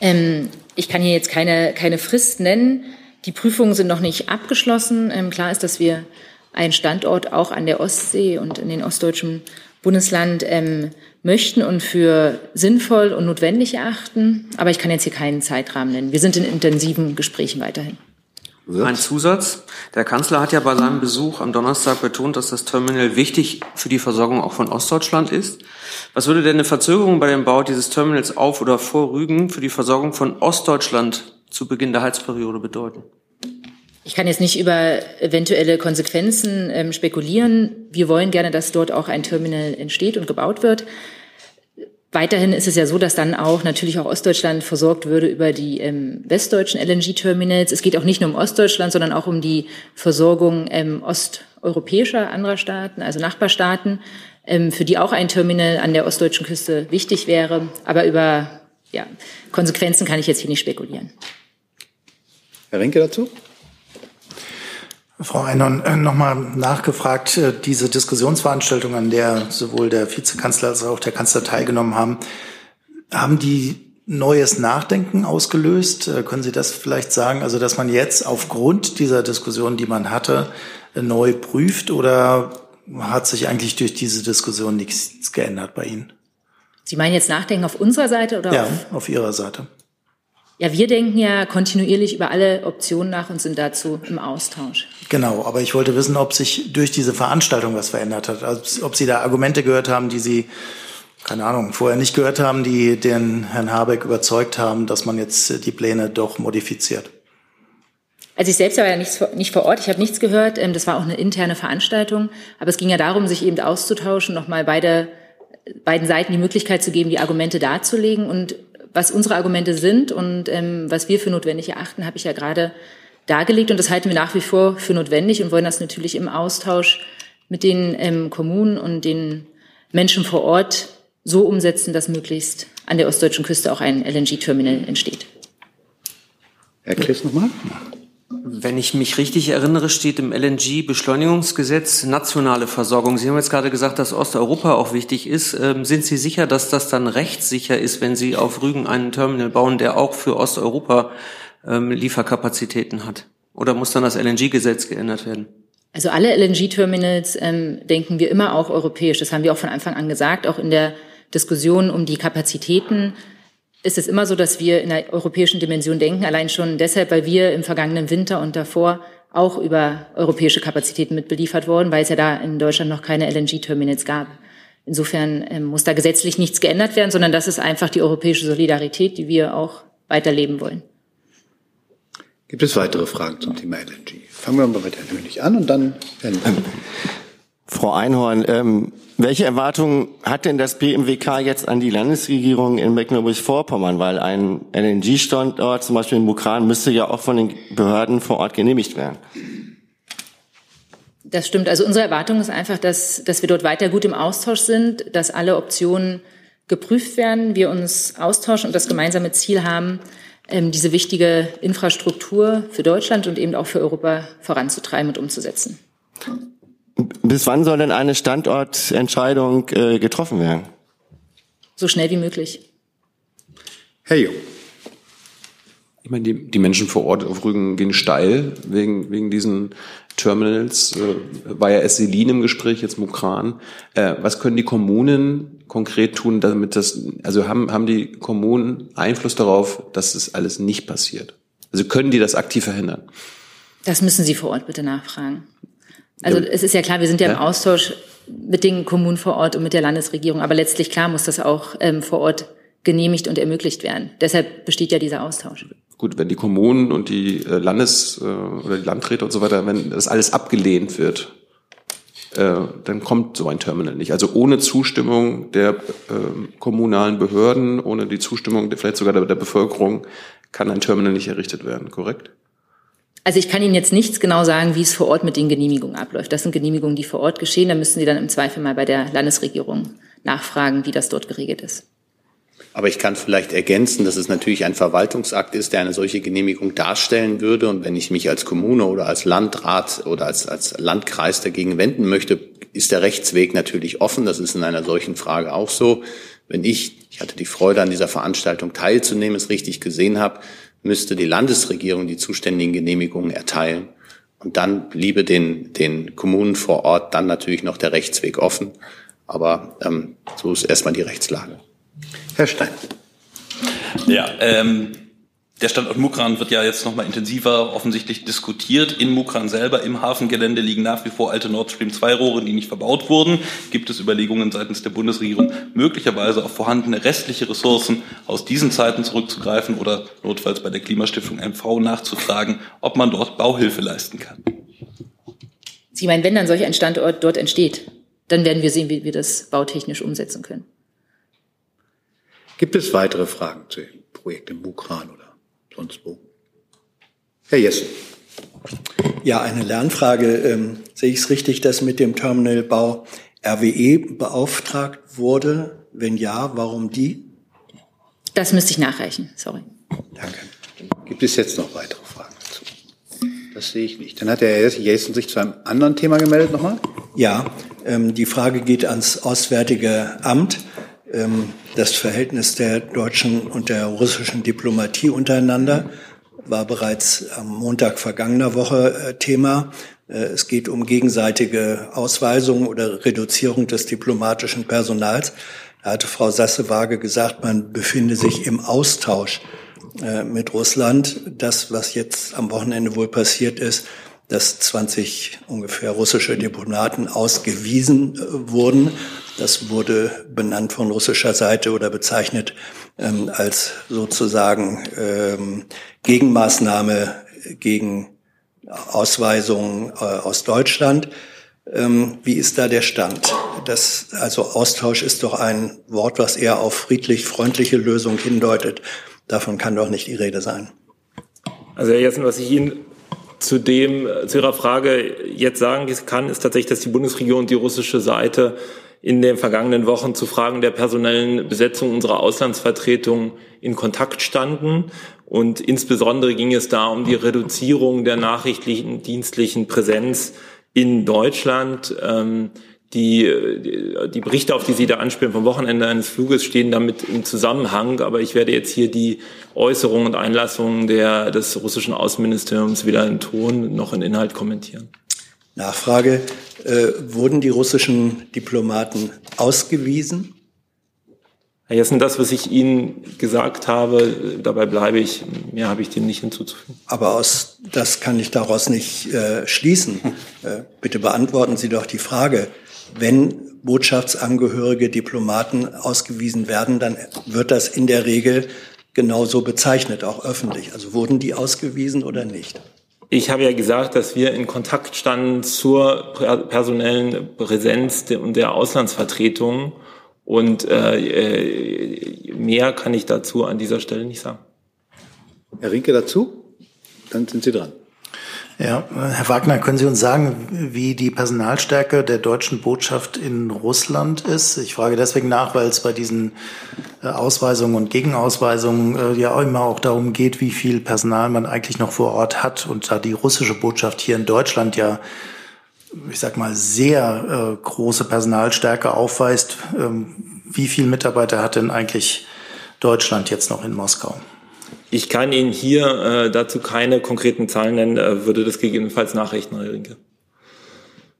Ähm, ich kann hier jetzt keine, keine Frist nennen. Die Prüfungen sind noch nicht abgeschlossen. Ähm, klar ist, dass wir einen Standort auch an der Ostsee und in den ostdeutschen Bundesland ähm, möchten und für sinnvoll und notwendig erachten. Aber ich kann jetzt hier keinen Zeitrahmen nennen. Wir sind in intensiven Gesprächen weiterhin. Ein Zusatz. Der Kanzler hat ja bei seinem Besuch am Donnerstag betont, dass das Terminal wichtig für die Versorgung auch von Ostdeutschland ist. Was würde denn eine Verzögerung bei dem Bau dieses Terminals auf oder vor Rügen für die Versorgung von Ostdeutschland zu Beginn der Heizperiode bedeuten? Ich kann jetzt nicht über eventuelle Konsequenzen ähm, spekulieren. Wir wollen gerne, dass dort auch ein Terminal entsteht und gebaut wird. Weiterhin ist es ja so, dass dann auch natürlich auch Ostdeutschland versorgt würde über die ähm, westdeutschen LNG-Terminals. Es geht auch nicht nur um Ostdeutschland, sondern auch um die Versorgung ähm, osteuropäischer anderer Staaten, also Nachbarstaaten, ähm, für die auch ein Terminal an der ostdeutschen Küste wichtig wäre. Aber über ja, Konsequenzen kann ich jetzt hier nicht spekulieren. Herr Rinke dazu? Frau Einhorn, äh, nochmal nachgefragt, äh, diese Diskussionsveranstaltung, an der sowohl der Vizekanzler als auch der Kanzler teilgenommen haben, haben die neues Nachdenken ausgelöst? Äh, können Sie das vielleicht sagen? Also, dass man jetzt aufgrund dieser Diskussion, die man hatte, neu prüft oder hat sich eigentlich durch diese Diskussion nichts geändert bei Ihnen? Sie meinen jetzt Nachdenken auf unserer Seite oder ja, auf? auf Ihrer Seite. Ja, wir denken ja kontinuierlich über alle Optionen nach und sind dazu im Austausch. Genau, aber ich wollte wissen, ob sich durch diese Veranstaltung was verändert hat. Also, ob Sie da Argumente gehört haben, die Sie, keine Ahnung, vorher nicht gehört haben, die den Herrn Habeck überzeugt haben, dass man jetzt die Pläne doch modifiziert. Also ich selbst war ja nicht, nicht vor Ort, ich habe nichts gehört. Ähm, das war auch eine interne Veranstaltung. Aber es ging ja darum, sich eben auszutauschen, nochmal beide, beiden Seiten die Möglichkeit zu geben, die Argumente darzulegen. Und was unsere Argumente sind und ähm, was wir für notwendig erachten, habe ich ja gerade dargelegt. Und das halten wir nach wie vor für notwendig und wollen das natürlich im Austausch mit den ähm, Kommunen und den Menschen vor Ort so umsetzen, dass möglichst an der ostdeutschen Küste auch ein LNG-Terminal entsteht. Herr Kliss nochmal. Wenn ich mich richtig erinnere, steht im LNG-Beschleunigungsgesetz nationale Versorgung. Sie haben jetzt gerade gesagt, dass Osteuropa auch wichtig ist. Ähm, sind Sie sicher, dass das dann rechtssicher ist, wenn Sie auf Rügen einen Terminal bauen, der auch für Osteuropa ähm, Lieferkapazitäten hat? Oder muss dann das LNG-Gesetz geändert werden? Also alle LNG-Terminals ähm, denken wir immer auch europäisch. Das haben wir auch von Anfang an gesagt, auch in der Diskussion um die Kapazitäten ist es immer so, dass wir in der europäischen Dimension denken, allein schon deshalb, weil wir im vergangenen Winter und davor auch über europäische Kapazitäten mit beliefert wurden, weil es ja da in Deutschland noch keine LNG-Terminals gab. Insofern ähm, muss da gesetzlich nichts geändert werden, sondern das ist einfach die europäische Solidarität, die wir auch weiterleben wollen. Gibt es weitere Fragen zum Thema LNG? Fangen wir mal mit Herrn Hönig an und dann Herrn Frau Einhorn, ähm, welche Erwartungen hat denn das BMWK jetzt an die Landesregierung in Mecklenburg-Vorpommern? Weil ein LNG-Standort, zum Beispiel in Bukran, müsste ja auch von den Behörden vor Ort genehmigt werden. Das stimmt. Also unsere Erwartung ist einfach, dass, dass wir dort weiter gut im Austausch sind, dass alle Optionen geprüft werden, wir uns austauschen und das gemeinsame Ziel haben, ähm, diese wichtige Infrastruktur für Deutschland und eben auch für Europa voranzutreiben und umzusetzen. Bis wann soll denn eine Standortentscheidung äh, getroffen werden? So schnell wie möglich. Herr Jung. Ich meine, die, die Menschen vor Ort auf Rügen gehen steil wegen, wegen diesen Terminals. Äh, war ja Esselin im Gespräch, jetzt Mukran. Äh, was können die Kommunen konkret tun, damit das, also haben, haben die Kommunen Einfluss darauf, dass das alles nicht passiert? Also können die das aktiv verhindern? Das müssen Sie vor Ort bitte nachfragen. Also es ist ja klar, wir sind ja, ja, im Austausch mit den Kommunen vor Ort und mit der Landesregierung. Aber letztlich klar muss das auch ähm, vor Ort genehmigt und ermöglicht werden. Deshalb besteht ja dieser Austausch. Gut, wenn die Kommunen und die äh, Landes- äh, oder die Landräte und so weiter, wenn das alles abgelehnt wird, äh, dann kommt so ein Terminal nicht. Also ohne Zustimmung der kommunalen Behörden, ohne die Zustimmung vielleicht sogar der, der Bevölkerung, kann ein Terminal nicht errichtet werden, korrekt? Also ich kann Ihnen jetzt nichts genau sagen, wie es vor Ort mit den Genehmigungen abläuft. Das sind Genehmigungen, die vor Ort geschehen. Da müssen Sie dann im Zweifel mal bei der Landesregierung nachfragen, wie das dort geregelt ist. Aber ich kann vielleicht ergänzen, dass es natürlich ein Verwaltungsakt ist, der eine solche Genehmigung darstellen würde. Und wenn ich mich als Kommune oder als Landrat oder als, als Landkreis dagegen wenden möchte, ist der Rechtsweg natürlich offen. Das ist in einer solchen Frage auch so. Wenn ich, ich hatte die Freude, an dieser Veranstaltung teilzunehmen, es richtig gesehen habe, müsste die Landesregierung die zuständigen Genehmigungen erteilen. Und dann bliebe den, den Kommunen vor Ort dann natürlich noch der Rechtsweg offen. Aber ähm, so ist erstmal die Rechtslage. Herr Stein. Ja, ähm, der Standort Mukran wird ja jetzt nochmal intensiver offensichtlich diskutiert. In Mukran selber, im Hafengelände, liegen nach wie vor alte Nord Stream 2 Rohre, die nicht verbaut wurden. Gibt es Überlegungen seitens der Bundesregierung, möglicherweise auf vorhandene restliche Ressourcen aus diesen Zeiten zurückzugreifen oder notfalls bei der Klimastiftung MV nachzufragen, ob man dort Bauhilfe leisten kann? Sie meinen, wenn dann solch ein Standort dort entsteht, dann werden wir sehen, wie wir das bautechnisch umsetzen können. Gibt es weitere Fragen zu dem Projekt im Mukran oder sonst wo? Herr Jessen. Ja, eine Lernfrage. Ähm, sehe ich es richtig, dass mit dem Terminalbau RWE beauftragt wurde? Wenn ja, warum die? Das müsste ich nachreichen. Sorry. Danke. Gibt es jetzt noch weitere Fragen dazu? Das sehe ich nicht. Dann hat Herr Jessen sich zu einem anderen Thema gemeldet nochmal. Ja, ähm, die Frage geht ans Auswärtige Amt. Ähm, das Verhältnis der deutschen und der russischen Diplomatie untereinander war bereits am Montag vergangener Woche äh, Thema. Äh, es geht um gegenseitige Ausweisung oder Reduzierung des diplomatischen Personals. Da hatte Frau Sasse-Waage gesagt, man befinde sich im Austausch äh, mit Russland. Das, was jetzt am Wochenende wohl passiert ist, dass 20 ungefähr russische Diplomaten ausgewiesen wurden. Das wurde benannt von russischer Seite oder bezeichnet ähm, als sozusagen ähm, Gegenmaßnahme gegen Ausweisungen äh, aus Deutschland. Ähm, wie ist da der Stand? Das, also Austausch ist doch ein Wort, was eher auf friedlich-freundliche Lösung hindeutet. Davon kann doch nicht die Rede sein. Also Herr Jessen, was ich Ihnen zu dem, zu Ihrer Frage jetzt sagen kann, ist tatsächlich, dass die Bundesregierung und die russische Seite in den vergangenen Wochen zu Fragen der personellen Besetzung unserer Auslandsvertretung in Kontakt standen. Und insbesondere ging es da um die Reduzierung der nachrichtlichen dienstlichen Präsenz in Deutschland. Ähm, die, die Berichte, auf die Sie da anspielen vom Wochenende eines Fluges, stehen damit im Zusammenhang. Aber ich werde jetzt hier die Äußerungen und Einlassungen der, des russischen Außenministeriums weder in Ton noch in Inhalt kommentieren. Nachfrage. Äh, wurden die russischen Diplomaten ausgewiesen? Herr Jessen, das, was ich Ihnen gesagt habe, dabei bleibe ich. Mehr habe ich dem nicht hinzuzufügen. Aber aus, das kann ich daraus nicht äh, schließen. Äh, bitte beantworten Sie doch die Frage wenn Botschaftsangehörige Diplomaten ausgewiesen werden, dann wird das in der Regel genauso bezeichnet, auch öffentlich. Also wurden die ausgewiesen oder nicht? Ich habe ja gesagt, dass wir in Kontakt standen zur personellen Präsenz der Auslandsvertretung. Und äh, äh, mehr kann ich dazu an dieser Stelle nicht sagen. Herr Rinke dazu? Dann sind Sie dran. Ja, Herr Wagner, können Sie uns sagen, wie die Personalstärke der deutschen Botschaft in Russland ist? Ich frage deswegen nach, weil es bei diesen äh, Ausweisungen und Gegenausweisungen äh, ja immer auch darum geht, wie viel Personal man eigentlich noch vor Ort hat. Und da die russische Botschaft hier in Deutschland ja, ich sag mal, sehr äh, große Personalstärke aufweist, ähm, wie viel Mitarbeiter hat denn eigentlich Deutschland jetzt noch in Moskau? Ich kann Ihnen hier äh, dazu keine konkreten Zahlen nennen, äh, würde das gegebenenfalls nachrechnen, Herr Rinke.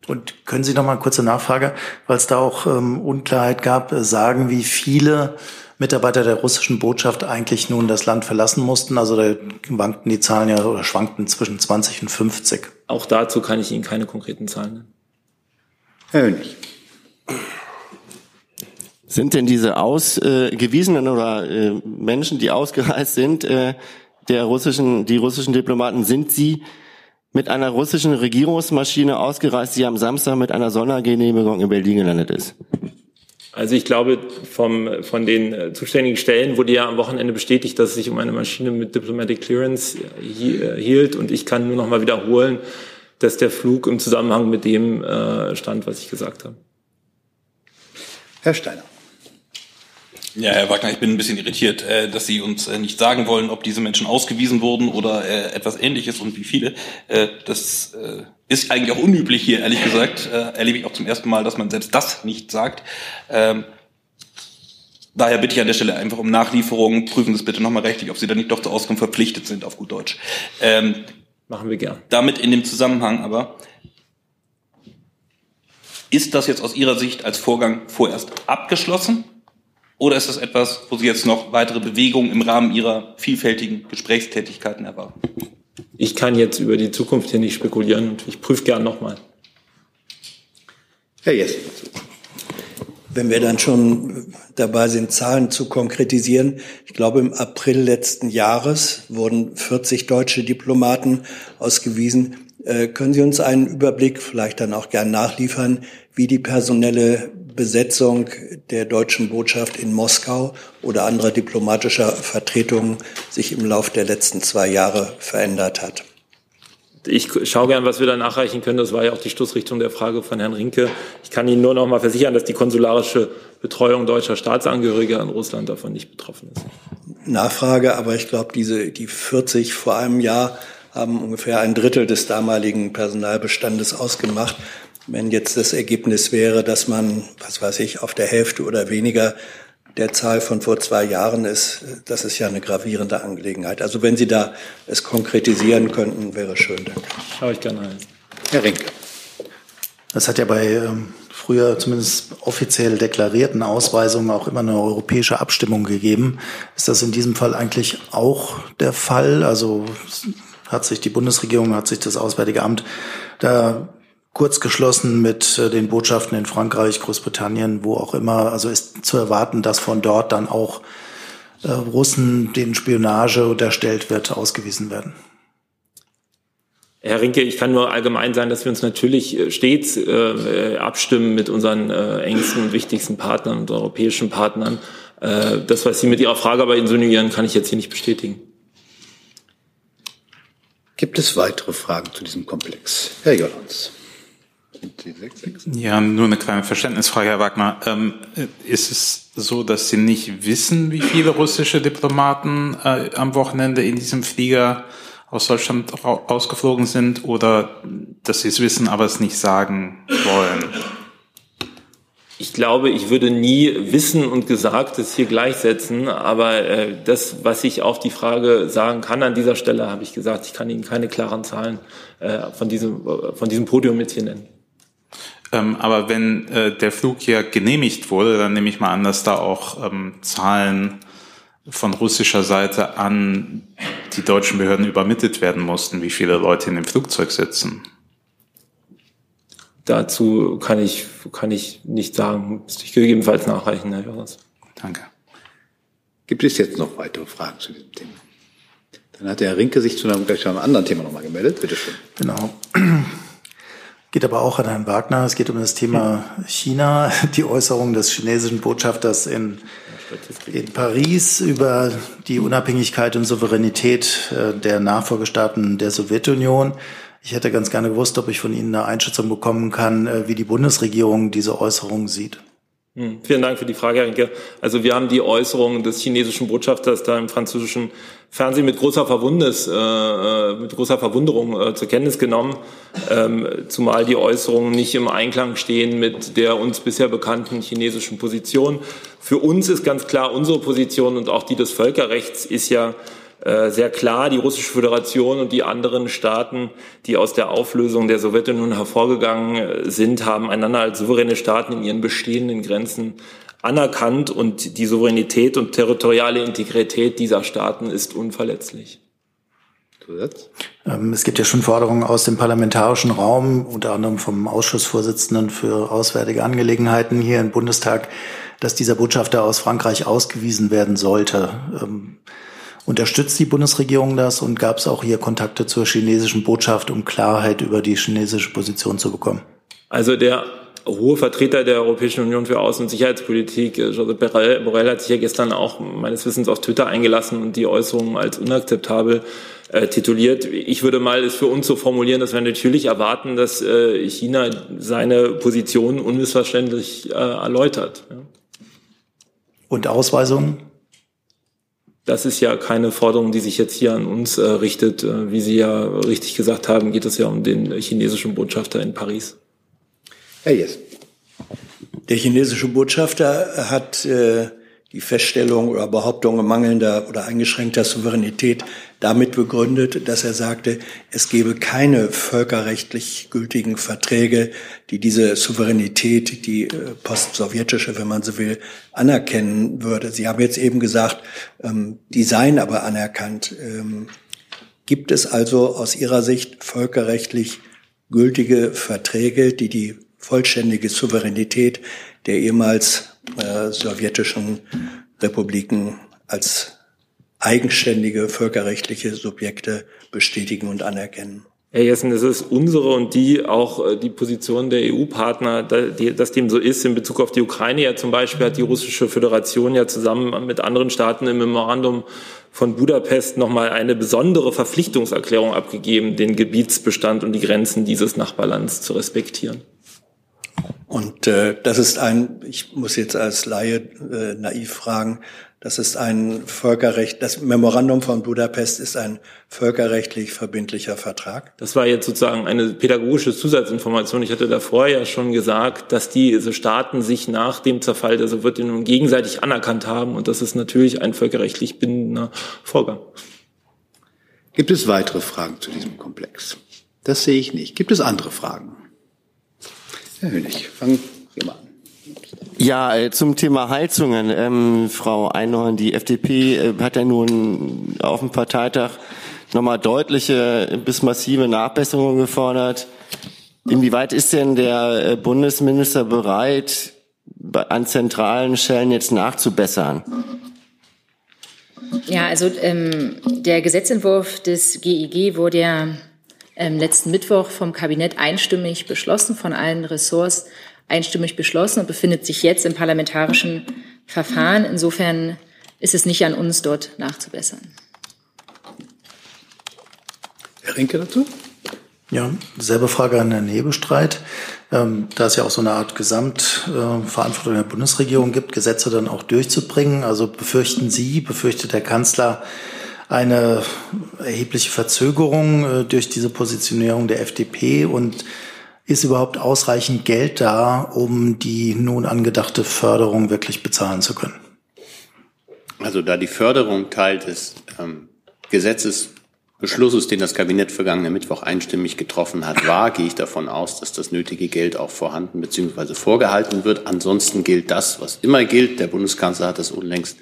Und können Sie noch mal eine kurze Nachfrage, weil es da auch ähm, Unklarheit gab, äh, sagen, wie viele Mitarbeiter der russischen Botschaft eigentlich nun das Land verlassen mussten? Also da wankten die Zahlen ja oder schwankten zwischen 20 und 50. Auch dazu kann ich Ihnen keine konkreten Zahlen nennen. Herr Hönig. Sind denn diese ausgewiesenen äh, oder äh, Menschen, die ausgereist sind, äh, der russischen, die russischen Diplomaten, sind sie mit einer russischen Regierungsmaschine ausgereist, die am Samstag mit einer Sondergenehmigung in Berlin gelandet ist? Also ich glaube, vom, von den äh, zuständigen Stellen wurde ja am Wochenende bestätigt, dass es sich um eine Maschine mit Diplomatic Clearance hielt. Und ich kann nur noch mal wiederholen, dass der Flug im Zusammenhang mit dem äh, stand, was ich gesagt habe. Herr Steiner. Ja, Herr Wagner, ich bin ein bisschen irritiert, äh, dass Sie uns äh, nicht sagen wollen, ob diese Menschen ausgewiesen wurden oder äh, etwas Ähnliches und wie viele. Das ist eigentlich auch unüblich hier, ehrlich gesagt. Erlebe ich auch zum ersten Mal, dass man selbst das nicht sagt. Ähm, daher bitte ich an der Stelle einfach um Nachlieferung. Prüfen Sie es bitte nochmal rechtlich, ob Sie da nicht doch zur Auskunft verpflichtet sind, auf gut Deutsch. Ähm, Machen wir gern. Damit in dem Zusammenhang aber, ist das jetzt aus Ihrer Sicht als Vorgang vorerst abgeschlossen? Oder ist das etwas, wo Sie jetzt noch weitere Bewegungen im Rahmen Ihrer vielfältigen Gesprächstätigkeiten erwarten? Ich kann jetzt über die Zukunft hier nicht spekulieren und ich prüfe gern nochmal. Herr Jessen. Wenn wir dann schon dabei sind, Zahlen zu konkretisieren. Ich glaube, im April letzten Jahres wurden 40 deutsche Diplomaten ausgewiesen. Äh, können Sie uns einen Überblick, vielleicht dann auch gern nachliefern, wie die personelle Besetzung der deutschen Botschaft in Moskau oder anderer diplomatischer Vertretungen sich im Laufe der letzten zwei Jahre verändert hat. Ich schaue gern, was wir da nachreichen können. Das war ja auch die Stoßrichtung der Frage von Herrn Rinke. Ich kann Ihnen nur noch mal versichern, dass die konsularische Betreuung deutscher Staatsangehöriger in Russland davon nicht betroffen ist. Nachfrage, aber ich glaube, diese die 40 vor einem Jahr haben ungefähr ein Drittel des damaligen Personalbestandes ausgemacht. Wenn jetzt das Ergebnis wäre, dass man, was weiß ich, auf der Hälfte oder weniger der Zahl von vor zwei Jahren ist, das ist ja eine gravierende Angelegenheit. Also wenn Sie da es konkretisieren könnten, wäre schön. Danke. Schau ich gerne ein. Herr Rinke. Das hat ja bei ähm, früher zumindest offiziell deklarierten Ausweisungen auch immer eine europäische Abstimmung gegeben. Ist das in diesem Fall eigentlich auch der Fall? Also hat sich die Bundesregierung, hat sich das Auswärtige Amt da kurz geschlossen mit äh, den Botschaften in Frankreich, Großbritannien, wo auch immer. Also ist zu erwarten, dass von dort dann auch äh, Russen, denen Spionage unterstellt wird, ausgewiesen werden. Herr Rinke, ich kann nur allgemein sagen, dass wir uns natürlich äh, stets äh, abstimmen mit unseren äh, engsten und wichtigsten Partnern und europäischen Partnern. Äh, das, was Sie mit Ihrer Frage aber insinuieren, kann ich jetzt hier nicht bestätigen. Gibt es weitere Fragen zu diesem Komplex? Herr Jollands. Ja, nur eine kleine Verständnisfrage, Herr Wagner. Ähm, ist es so, dass Sie nicht wissen, wie viele russische Diplomaten äh, am Wochenende in diesem Flieger aus Deutschland ausgeflogen sind oder dass Sie es wissen, aber es nicht sagen wollen? Ich glaube, ich würde nie Wissen und Gesagtes hier gleichsetzen, aber äh, das, was ich auf die Frage sagen kann an dieser Stelle, habe ich gesagt, ich kann Ihnen keine klaren Zahlen äh, von, diesem, äh, von diesem Podium jetzt hier nennen. Ähm, aber wenn äh, der Flug hier genehmigt wurde, dann nehme ich mal an, dass da auch ähm, Zahlen von russischer Seite an die deutschen Behörden übermittelt werden mussten, wie viele Leute in dem Flugzeug sitzen. Dazu kann ich, kann ich nicht sagen. Müsste ich gegebenenfalls nachreichen, Herr Jonas. Danke. Gibt es jetzt noch weitere Fragen zu diesem Thema? Dann hat der Herr Rinke sich zu einem, gleich zu einem anderen Thema nochmal gemeldet. Bitte schön. Genau. Geht aber auch an Herrn Wagner. Es geht um das Thema China, die Äußerung des chinesischen Botschafters in, in Paris über die Unabhängigkeit und Souveränität äh, der Nachfolgestaaten der Sowjetunion. Ich hätte ganz gerne gewusst, ob ich von Ihnen eine Einschätzung bekommen kann, äh, wie die Bundesregierung diese Äußerung sieht. Hm, vielen Dank für die Frage, Herr Rinke. Also wir haben die Äußerung des chinesischen Botschafters da im französischen Fernsehen mit großer Verwundnis, äh, äh, mit großer Verwunderung äh, zur Kenntnis genommen, ähm, zumal die Äußerungen nicht im Einklang stehen mit der uns bisher bekannten chinesischen Position. Für uns ist ganz klar unsere Position und auch die des Völkerrechts ist ja sehr klar, die Russische Föderation und die anderen Staaten, die aus der Auflösung der Sowjetunion hervorgegangen äh, sind, haben einander als souveräne Staaten in ihren bestehenden Grenzen anerkannt und die Souveränität und territoriale Integrität dieser Staaten ist unverletzlich. Ähm, es gibt ja schon Forderungen aus dem parlamentarischen Raum, unter anderem vom Ausschussvorsitzenden für Auswärtige Angelegenheiten hier im Bundestag, dass dieser Botschafter aus Frankreich ausgewiesen werden sollte. Unterstützt die Bundesregierung das und gab es auch hier Kontakte zur chinesischen Botschaft, um Klarheit über die chinesische Position zu bekommen? Also der hohe Vertreter der Europäischen Union für Außen- und Sicherheitspolitik, äh, Josep Borrell, Borrell hat sich ja gestern auch meines Wissens auf Twitter eingelassen und die Äußerungen als unakzeptabel äh, tituliert. Ich würde mal es für uns so formulieren, dass wir natürlich erwarten, dass äh, China seine Position unmissverständlich äh, erläutert. Ja. Und Ausweisungen? Das ist ja keine Forderung, die sich jetzt hier an uns äh, richtet. Äh, wie Sie ja richtig gesagt haben, geht es ja um den chinesischen Botschafter in Paris. Herr Jess. Der chinesische Botschafter hat äh, die Feststellung oder Behauptung mangelnder oder eingeschränkter Souveränität damit begründet, dass er sagte, es gebe keine völkerrechtlich gültigen Verträge, die diese Souveränität, die äh, postsowjetische, wenn man so will, anerkennen würde. Sie haben jetzt eben gesagt, ähm, die seien aber anerkannt. Ähm, gibt es also aus Ihrer Sicht völkerrechtlich gültige Verträge, die die vollständige Souveränität der ehemals äh, sowjetischen Republiken als eigenständige völkerrechtliche Subjekte bestätigen und anerkennen. Herr Jessen, es ist unsere und die auch äh, die Position der EU-Partner, dass dem so ist in Bezug auf die Ukraine. Ja, zum Beispiel hat die russische Föderation ja zusammen mit anderen Staaten im Memorandum von Budapest nochmal eine besondere Verpflichtungserklärung abgegeben, den Gebietsbestand und die Grenzen dieses Nachbarlands zu respektieren. Und äh, das ist ein, ich muss jetzt als Laie äh, naiv fragen, das ist ein Völkerrecht, das Memorandum von Budapest ist ein völkerrechtlich verbindlicher Vertrag. Das war jetzt sozusagen eine pädagogische Zusatzinformation. Ich hatte davor ja schon gesagt, dass diese Staaten sich nach dem Zerfall der Sowjetunion gegenseitig anerkannt haben und das ist natürlich ein völkerrechtlich bindender Vorgang. Gibt es weitere Fragen zu diesem Komplex? Das sehe ich nicht. Gibt es andere Fragen? Herr Hönig, fangen wir mal an. Ja, äh, zum Thema Heizungen. Ähm, Frau Einhorn, die FDP äh, hat ja nun auf dem Parteitag nochmal deutliche bis massive Nachbesserungen gefordert. Inwieweit ist denn der äh, Bundesminister bereit, an zentralen Stellen jetzt nachzubessern? Ja, also ähm, der Gesetzentwurf des GIG wurde ja ähm, letzten Mittwoch vom Kabinett einstimmig beschlossen, von allen Ressorts einstimmig beschlossen und befindet sich jetzt im parlamentarischen Verfahren. Insofern ist es nicht an uns, dort nachzubessern. Herr Rinke dazu? Ja, selbe Frage an Herrn Hebestreit. Ähm, da es ja auch so eine Art Gesamtverantwortung äh, der Bundesregierung gibt, Gesetze dann auch durchzubringen. Also befürchten Sie, befürchtet der Kanzler eine erhebliche Verzögerung äh, durch diese Positionierung der FDP und ist überhaupt ausreichend Geld da, um die nun angedachte Förderung wirklich bezahlen zu können? Also da die Förderung Teil des ähm, Gesetzesbeschlusses, den das Kabinett vergangenen Mittwoch einstimmig getroffen hat, war, gehe ich davon aus, dass das nötige Geld auch vorhanden bzw. vorgehalten wird. Ansonsten gilt das, was immer gilt. Der Bundeskanzler hat das unlängst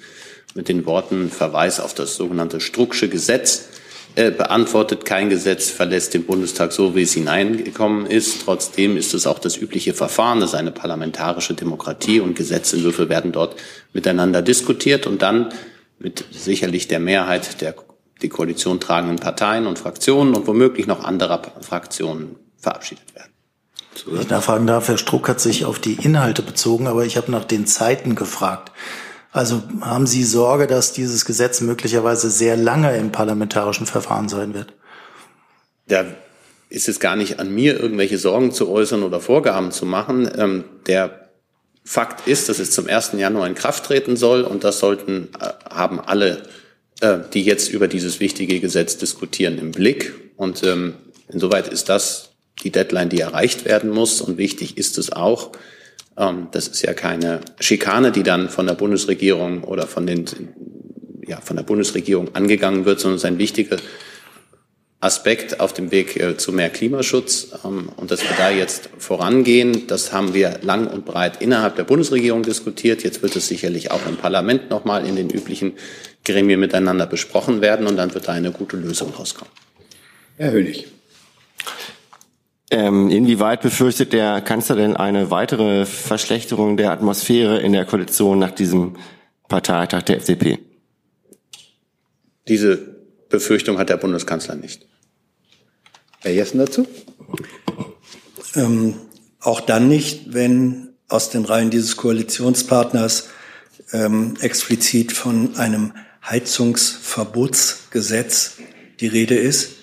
mit den Worten Verweis auf das sogenannte Strucksche Gesetz äh, beantwortet. Kein Gesetz verlässt den Bundestag so, wie es hineingekommen ist. Trotzdem ist es auch das übliche Verfahren. Das ist eine parlamentarische Demokratie und Gesetzentwürfe werden dort miteinander diskutiert und dann mit sicherlich der Mehrheit der die Koalition tragenden Parteien und Fraktionen und womöglich noch anderer Fraktionen verabschiedet werden. Ich nachfragen darf, Herr Struck hat sich auf die Inhalte bezogen, aber ich habe nach den Zeiten gefragt. Also haben Sie Sorge, dass dieses Gesetz möglicherweise sehr lange im parlamentarischen Verfahren sein wird? Da ist es gar nicht an mir, irgendwelche Sorgen zu äußern oder Vorgaben zu machen. Ähm, der Fakt ist, dass es zum 1. Januar in Kraft treten soll und das sollten, äh, haben alle, äh, die jetzt über dieses wichtige Gesetz diskutieren, im Blick. Und ähm, insoweit ist das die Deadline, die erreicht werden muss. Und wichtig ist es auch, das ist ja keine Schikane, die dann von der Bundesregierung oder von den, ja, von der Bundesregierung angegangen wird, sondern es ist ein wichtiger Aspekt auf dem Weg äh, zu mehr Klimaschutz. Ähm, und dass wir da jetzt vorangehen, das haben wir lang und breit innerhalb der Bundesregierung diskutiert. Jetzt wird es sicherlich auch im Parlament nochmal in den üblichen Gremien miteinander besprochen werden und dann wird da eine gute Lösung rauskommen. Herr Hönig. Ähm, inwieweit befürchtet der Kanzler denn eine weitere Verschlechterung der Atmosphäre in der Koalition nach diesem Parteitag der FDP? Diese Befürchtung hat der Bundeskanzler nicht. Herr Jessen dazu? Ähm, auch dann nicht, wenn aus den Reihen dieses Koalitionspartners ähm, explizit von einem Heizungsverbotsgesetz die Rede ist.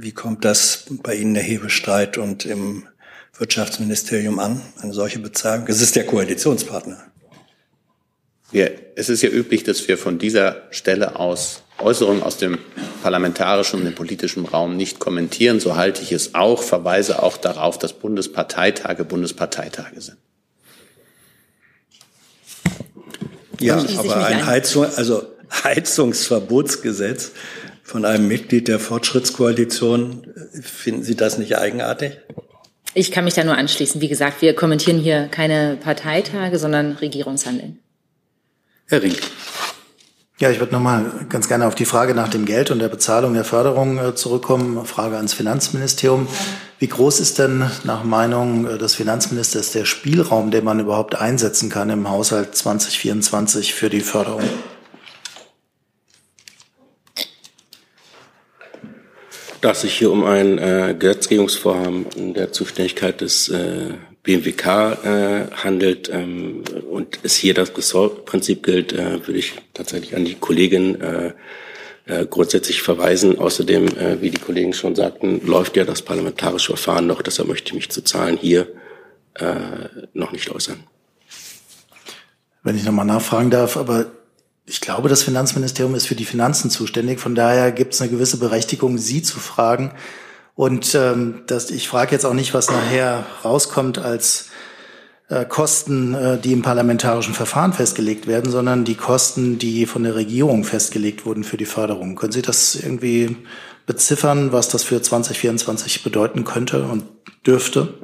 Wie kommt das bei Ihnen, der Hebestreit und im Wirtschaftsministerium an, eine solche Bezahlung? Es ist der Koalitionspartner. Wir, es ist ja üblich, dass wir von dieser Stelle aus Äußerungen aus dem parlamentarischen und dem politischen Raum nicht kommentieren. So halte ich es auch, verweise auch darauf, dass Bundesparteitage Bundesparteitage sind. Ja, aber ein Heizung, also Heizungsverbotsgesetz von einem Mitglied der Fortschrittskoalition, finden Sie das nicht eigenartig? Ich kann mich da nur anschließen. Wie gesagt, wir kommentieren hier keine Parteitage, sondern Regierungshandeln. Herr Rink. Ja, ich würde noch mal ganz gerne auf die Frage nach dem Geld und der Bezahlung der Förderung äh, zurückkommen. Frage ans Finanzministerium. Wie groß ist denn nach Meinung äh, des Finanzministers der Spielraum, den man überhaupt einsetzen kann im Haushalt 2024 für die Förderung? Da es sich hier um ein äh, Gesetzgebungsvorhaben der Zuständigkeit des äh, BMWK äh, handelt ähm, und es hier das Ressortprinzip gilt, äh, würde ich tatsächlich an die Kollegin äh, äh, grundsätzlich verweisen. Außerdem, äh, wie die Kollegen schon sagten, läuft ja das parlamentarische Verfahren noch. Deshalb möchte ich mich zu Zahlen hier äh, noch nicht äußern. Wenn ich nochmal nachfragen darf, aber ich glaube, das Finanzministerium ist für die Finanzen zuständig. Von daher gibt es eine gewisse Berechtigung, Sie zu fragen. Und ähm, das, ich frage jetzt auch nicht, was nachher rauskommt als äh, Kosten, äh, die im parlamentarischen Verfahren festgelegt werden, sondern die Kosten, die von der Regierung festgelegt wurden für die Förderung. Können Sie das irgendwie beziffern, was das für 2024 bedeuten könnte und dürfte?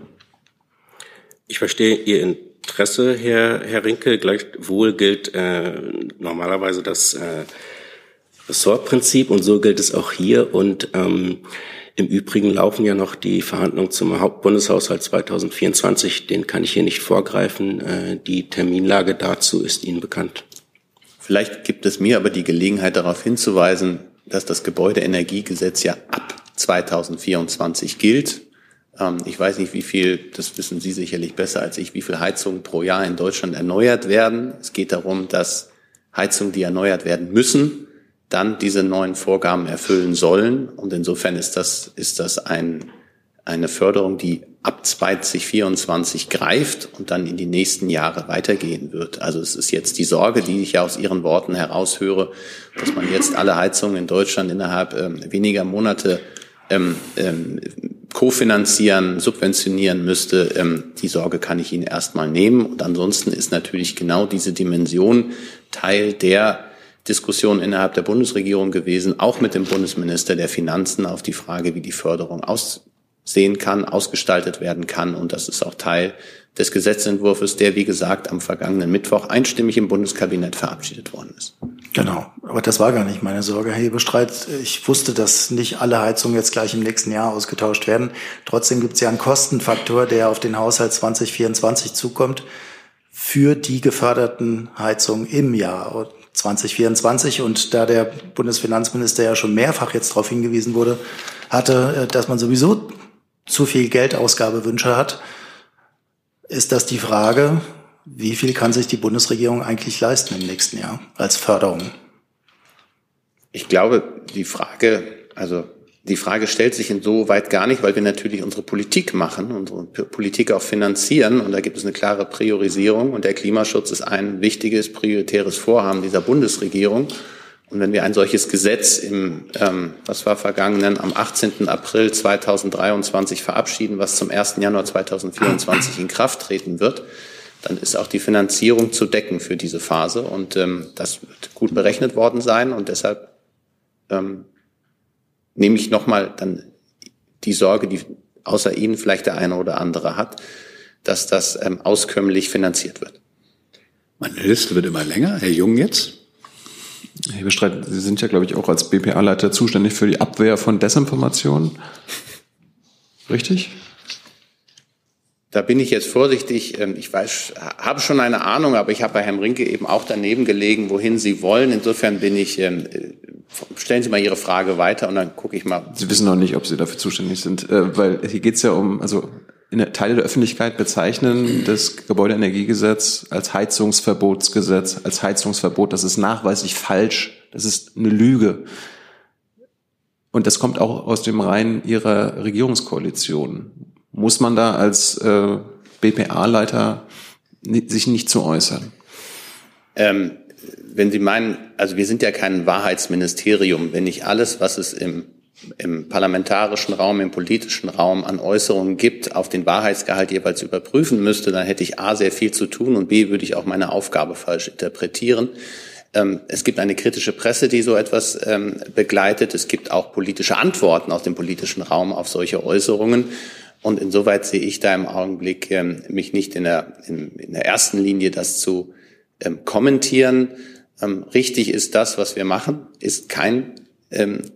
Ich verstehe Ihr Interesse, Herr, Herr Rinke. Gleichwohl gilt äh, normalerweise das äh, Ressortprinzip und so gilt es auch hier. Und ähm, im Übrigen laufen ja noch die Verhandlungen zum Hauptbundeshaushalt 2024. Den kann ich hier nicht vorgreifen. Äh, die Terminlage dazu ist Ihnen bekannt. Vielleicht gibt es mir aber die Gelegenheit, darauf hinzuweisen, dass das Gebäudeenergiegesetz ja ab 2024 gilt ich weiß nicht, wie viel, das wissen Sie sicherlich besser als ich, wie viel Heizungen pro Jahr in Deutschland erneuert werden. Es geht darum, dass Heizungen, die erneuert werden müssen, dann diese neuen Vorgaben erfüllen sollen. Und insofern ist das, ist das ein, eine Förderung, die ab 2024 greift und dann in die nächsten Jahre weitergehen wird. Also es ist jetzt die Sorge, die ich ja aus Ihren Worten heraushöre, dass man jetzt alle Heizungen in Deutschland innerhalb ähm, weniger Monate ähm, ähm, kofinanzieren, subventionieren müsste, ähm, die Sorge kann ich Ihnen erstmal nehmen. Und ansonsten ist natürlich genau diese Dimension Teil der Diskussion innerhalb der Bundesregierung gewesen, auch mit dem Bundesminister der Finanzen auf die Frage, wie die Förderung aussehen kann, ausgestaltet werden kann. Und das ist auch Teil des Gesetzentwurfs, der, wie gesagt, am vergangenen Mittwoch einstimmig im Bundeskabinett verabschiedet worden ist. Genau, aber das war gar nicht meine Sorge, Herr Hebestreit. Ich wusste, dass nicht alle Heizungen jetzt gleich im nächsten Jahr ausgetauscht werden. Trotzdem gibt es ja einen Kostenfaktor, der auf den Haushalt 2024 zukommt für die geförderten Heizungen im Jahr 2024. Und da der Bundesfinanzminister ja schon mehrfach jetzt darauf hingewiesen wurde, hatte, äh, dass man sowieso zu viel Geldausgabewünsche hat, ist das die Frage, wie viel kann sich die Bundesregierung eigentlich leisten im nächsten Jahr als Förderung? Ich glaube, die Frage, also die Frage stellt sich insoweit gar nicht, weil wir natürlich unsere Politik machen, unsere Politik auch finanzieren. Und da gibt es eine klare Priorisierung. Und der Klimaschutz ist ein wichtiges, prioritäres Vorhaben dieser Bundesregierung. Und wenn wir ein solches Gesetz im, ähm, was war vergangenen, am 18. April 2023 verabschieden, was zum 1. Januar 2024 in Kraft treten wird, dann ist auch die Finanzierung zu decken für diese Phase. Und ähm, das wird gut berechnet worden sein. Und deshalb ähm, nehme ich nochmal dann die Sorge, die außer Ihnen vielleicht der eine oder andere hat, dass das ähm, auskömmlich finanziert wird. Meine Liste wird immer länger. Herr Jung jetzt. Herr Bestreit, Sie sind ja, glaube ich, auch als BPA-Leiter zuständig für die Abwehr von Desinformation. Richtig? Da bin ich jetzt vorsichtig. Ähm, ich weiß, habe schon eine Ahnung, aber ich habe bei Herrn Rinke eben auch daneben gelegen, wohin Sie wollen. Insofern bin ich, ähm, äh, stellen Sie mal Ihre Frage weiter und dann gucke ich mal. Sie wissen noch nicht, ob Sie dafür zuständig sind, äh, weil hier geht es ja um, also Teile der Öffentlichkeit bezeichnen das Gebäudeenergiegesetz als Heizungsverbotsgesetz, als Heizungsverbot. Das ist nachweislich falsch. Das ist eine Lüge. Und das kommt auch aus dem Reihen Ihrer Regierungskoalition. Muss man da als äh, BPA-Leiter sich nicht zu äußern? Ähm, wenn Sie meinen, also wir sind ja kein Wahrheitsministerium, wenn ich alles, was es im, im parlamentarischen Raum, im politischen Raum an Äußerungen gibt, auf den Wahrheitsgehalt jeweils überprüfen müsste, dann hätte ich A sehr viel zu tun und B würde ich auch meine Aufgabe falsch interpretieren. Ähm, es gibt eine kritische Presse, die so etwas ähm, begleitet. Es gibt auch politische Antworten aus dem politischen Raum auf solche Äußerungen. Und insoweit sehe ich da im Augenblick ähm, mich nicht in der, in, in, der ersten Linie, das zu kommentieren. richtig ist das, was wir machen, ist kein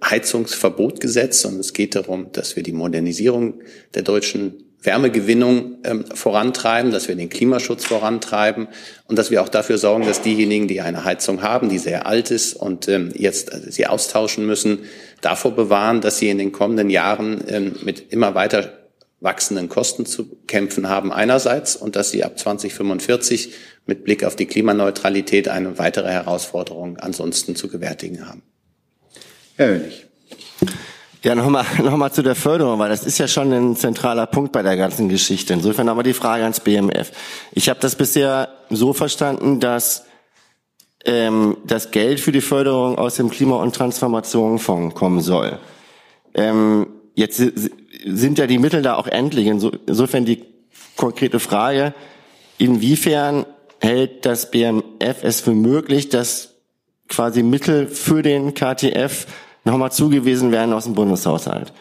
Heizungsverbotgesetz, sondern es geht darum, dass wir die Modernisierung der deutschen Wärmegewinnung ähm, vorantreiben, dass wir den Klimaschutz vorantreiben und dass wir auch dafür sorgen, dass diejenigen, die eine Heizung haben, die sehr alt ist und ähm, jetzt also sie austauschen müssen, davor bewahren, dass sie in den kommenden Jahren ähm, mit immer weiter wachsenden Kosten zu kämpfen haben einerseits und dass sie ab 2045 mit Blick auf die Klimaneutralität eine weitere Herausforderung ansonsten zu gewärtigen haben. Herr Hönig. Ja, nochmal noch mal zu der Förderung, weil das ist ja schon ein zentraler Punkt bei der ganzen Geschichte. Insofern nochmal die Frage ans BMF. Ich habe das bisher so verstanden, dass ähm, das Geld für die Förderung aus dem Klima- und Transformationsfonds kommen soll. Ähm, jetzt sind ja die Mittel da auch endlich. Insofern die konkrete Frage, inwiefern hält das BMF es für möglich, dass quasi Mittel für den KTF nochmal zugewiesen werden aus dem Bundeshaushalt.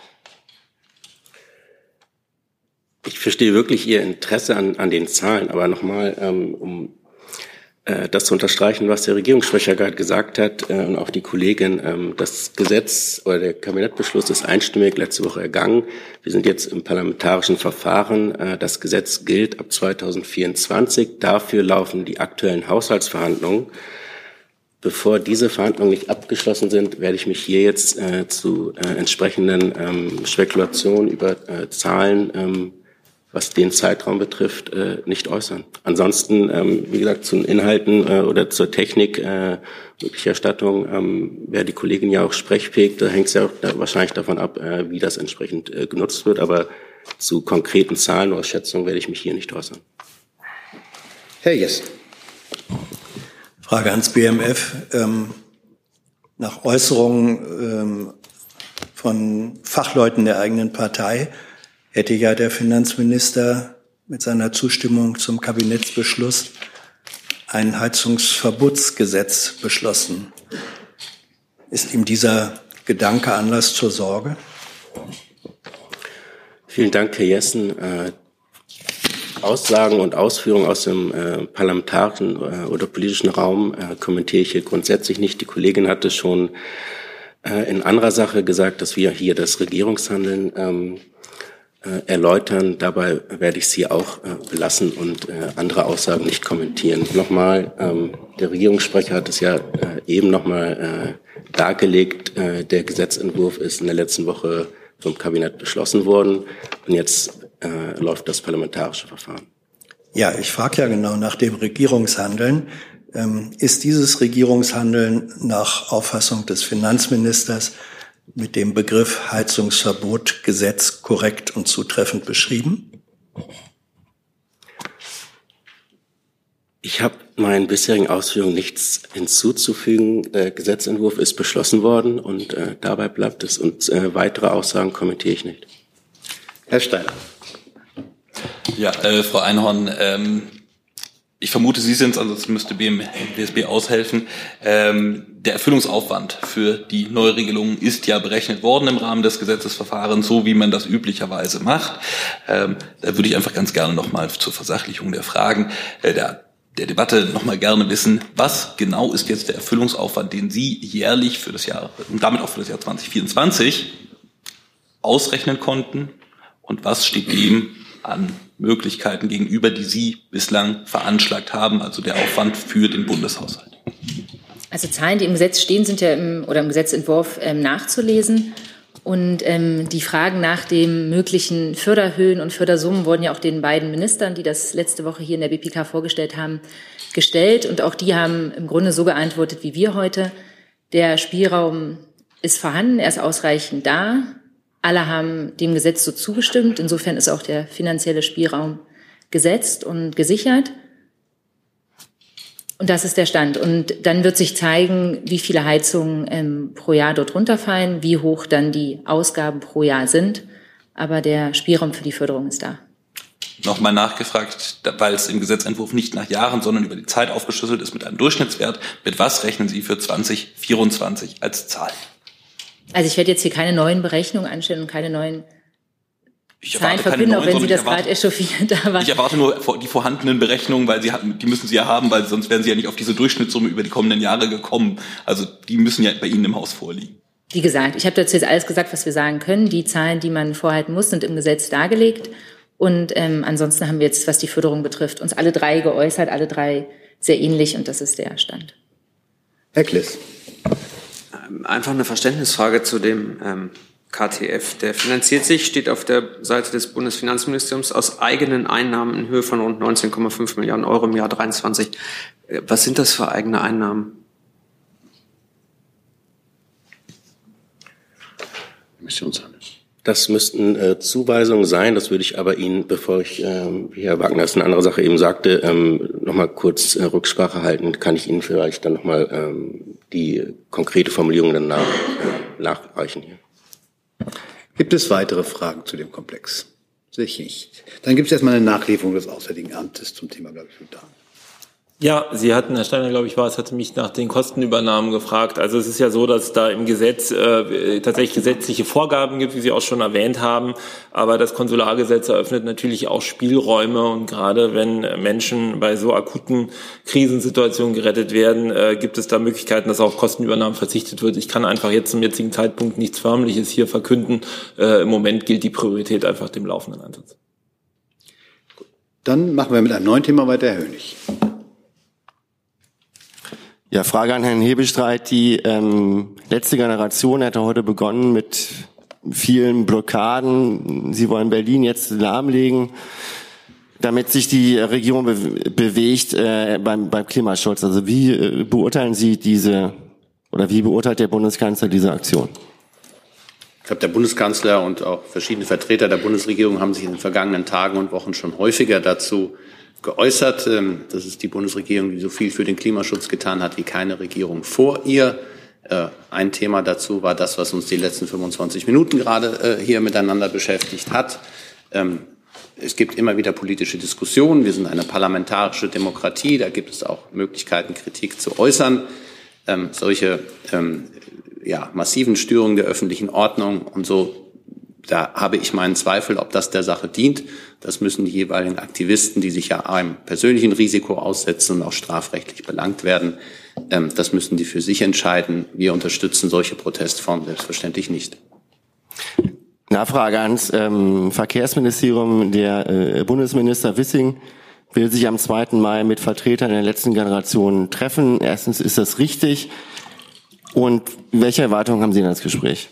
Ich verstehe wirklich Ihr Interesse an, an den Zahlen, aber nochmal, ähm, um das zu unterstreichen, was der Regierungssprecher gerade gesagt hat äh, und auch die Kollegin, ähm, das Gesetz oder der Kabinettbeschluss ist einstimmig letzte Woche ergangen. Wir sind jetzt im parlamentarischen Verfahren. Äh, das Gesetz gilt ab 2024. Dafür laufen die aktuellen Haushaltsverhandlungen. Bevor diese Verhandlungen nicht abgeschlossen sind, werde ich mich hier jetzt äh, zu äh, entsprechenden ähm, Spekulationen über äh, Zahlen, ähm, was den Zeitraum betrifft, äh, nicht äußern. Ansonsten, ähm, wie gesagt, zu den Inhalten äh, oder zur Technik äh, Berichterstattung ähm, wäre die Kollegin ja auch sprechfähig. Da hängt es ja auch da wahrscheinlich davon ab, äh, wie das entsprechend äh, genutzt wird. Aber zu konkreten Zahlenausschätzungen werde ich mich hier nicht äußern. Herr Jess. Frage ans BMF. Ähm, nach Äußerungen ähm, von Fachleuten der eigenen Partei hätte ja der Finanzminister mit seiner Zustimmung zum Kabinettsbeschluss ein Heizungsverbotsgesetz beschlossen. Ist ihm dieser Gedanke Anlass zur Sorge? Vielen Dank, Herr Jessen. Äh, Aussagen und Ausführungen aus dem äh, parlamentarischen äh, oder politischen Raum kommentiere ich hier grundsätzlich nicht. Die Kollegin hatte schon in anderer Sache gesagt, dass wir hier das Regierungshandeln ähm, äh, erläutern. Dabei werde ich sie auch äh, belassen und äh, andere Aussagen nicht kommentieren. Nochmal, ähm, der Regierungssprecher hat es ja äh, eben nochmal äh, dargelegt. Äh, der Gesetzentwurf ist in der letzten Woche vom Kabinett beschlossen worden. Und jetzt äh, läuft das parlamentarische Verfahren. Ja, ich frage ja genau nach dem Regierungshandeln. Ähm, ist dieses Regierungshandeln nach Auffassung des Finanzministers mit dem Begriff Heizungsverbot Gesetz korrekt und zutreffend beschrieben? Ich habe meinen bisherigen Ausführungen nichts hinzuzufügen. Der Gesetzentwurf ist beschlossen worden und äh, dabei bleibt es. Und äh, weitere Aussagen kommentiere ich nicht. Herr Steiner. Ja, äh, Frau Einhorn, ähm, ich vermute, Sie sind es, ansonsten müsste BM, BSB aushelfen. Ähm, der Erfüllungsaufwand für die Neuregelung ist ja berechnet worden im Rahmen des Gesetzesverfahrens, so wie man das üblicherweise macht. Ähm, da würde ich einfach ganz gerne nochmal zur Versachlichung der Fragen äh, der, der Debatte nochmal gerne wissen, was genau ist jetzt der Erfüllungsaufwand, den Sie jährlich für das Jahr und damit auch für das Jahr 2024 ausrechnen konnten und was steht dem an Möglichkeiten gegenüber, die Sie bislang veranschlagt haben, also der Aufwand für den Bundeshaushalt? Also Zahlen, die im Gesetz stehen, sind ja im, oder im Gesetzentwurf ähm, nachzulesen. Und ähm, die Fragen nach dem möglichen Förderhöhen und Fördersummen wurden ja auch den beiden Ministern, die das letzte Woche hier in der BPK vorgestellt haben, gestellt. Und auch die haben im Grunde so geantwortet wie wir heute. Der Spielraum ist vorhanden, er ist ausreichend da. Alle haben dem Gesetz so zugestimmt. Insofern ist auch der finanzielle Spielraum gesetzt und gesichert. Und das ist der Stand. Und dann wird sich zeigen, wie viele Heizungen ähm, pro Jahr dort runterfallen, wie hoch dann die Ausgaben pro Jahr sind. Aber der Spielraum für die Förderung ist da. Nochmal nachgefragt, weil es im Gesetzentwurf nicht nach Jahren, sondern über die Zeit aufgeschlüsselt ist mit einem Durchschnittswert. Mit was rechnen Sie für 2024 als Zahl? Also ich werde jetzt hier keine neuen Berechnungen anstellen und keine neuen Zahlen verkünden, auch wenn Sie das gerade echauffiert da waren. Ich erwarte nur die vorhandenen Berechnungen, weil Sie hatten, die müssen Sie ja haben, weil sonst wären Sie ja nicht auf diese Durchschnittssumme über die kommenden Jahre gekommen. Also die müssen ja bei Ihnen im Haus vorliegen. Wie gesagt, ich habe dazu jetzt alles gesagt, was wir sagen können. Die Zahlen, die man vorhalten muss, sind im Gesetz dargelegt. Und ähm, ansonsten haben wir jetzt, was die Förderung betrifft, uns alle drei geäußert, alle drei sehr ähnlich und das ist der Stand. Herr Kliss. Einfach eine Verständnisfrage zu dem ähm, KTF. Der finanziert sich, steht auf der Seite des Bundesfinanzministeriums, aus eigenen Einnahmen in Höhe von rund 19,5 Milliarden Euro im Jahr 23. Äh, was sind das für eigene Einnahmen? Emissionshandel. Das müssten äh, Zuweisungen sein. Das würde ich aber Ihnen, bevor ich, ähm, wie Herr Wagner es eine andere Sache eben sagte, ähm, nochmal kurz äh, Rücksprache halten. Kann ich Ihnen vielleicht dann nochmal ähm, die konkrete Formulierung dann nach, äh, nachreichen hier. Gibt es weitere Fragen zu dem Komplex? Sehe ich nicht. Dann gibt es erstmal eine Nachlieferung des Auswärtigen Amtes zum Thema, Sudan. Ja, Sie hatten, Herr Steiner, glaube ich, war es, hatte mich nach den Kostenübernahmen gefragt. Also es ist ja so, dass da im Gesetz äh, tatsächlich gesetzliche Vorgaben gibt, wie Sie auch schon erwähnt haben. Aber das Konsulargesetz eröffnet natürlich auch Spielräume. Und gerade wenn Menschen bei so akuten Krisensituationen gerettet werden, äh, gibt es da Möglichkeiten, dass auf Kostenübernahmen verzichtet wird. Ich kann einfach jetzt zum jetzigen Zeitpunkt nichts Förmliches hier verkünden. Äh, Im Moment gilt die Priorität einfach dem laufenden Einsatz. Dann machen wir mit einem neuen Thema weiter, Herr Hönig. Ja, Frage an Herrn Hebestreit. Die ähm, letzte Generation hatte heute begonnen mit vielen Blockaden. Sie wollen Berlin jetzt lahmlegen, damit sich die Regierung be bewegt äh, beim, beim Klimaschutz. Also wie äh, beurteilen Sie diese oder wie beurteilt der Bundeskanzler diese Aktion? Ich glaube, der Bundeskanzler und auch verschiedene Vertreter der Bundesregierung haben sich in den vergangenen Tagen und Wochen schon häufiger dazu geäußert. Ähm, das ist die Bundesregierung, die so viel für den Klimaschutz getan hat wie keine Regierung vor ihr. Äh, ein Thema dazu war das, was uns die letzten 25 Minuten gerade äh, hier miteinander beschäftigt hat. Ähm, es gibt immer wieder politische Diskussionen. Wir sind eine parlamentarische Demokratie. Da gibt es auch Möglichkeiten, Kritik zu äußern. Ähm, solche ja, massiven Störungen der öffentlichen Ordnung und so da habe ich meinen Zweifel, ob das der Sache dient. Das müssen die jeweiligen Aktivisten, die sich ja einem persönlichen Risiko aussetzen und auch strafrechtlich belangt werden, ähm, das müssen die für sich entscheiden. Wir unterstützen solche Protestformen selbstverständlich nicht. Nachfrage ans ähm, Verkehrsministerium. Der äh, Bundesminister Wissing will sich am 2. Mai mit Vertretern der letzten Generation treffen. Erstens, ist das richtig? Und welche Erwartungen haben Sie an das Gespräch?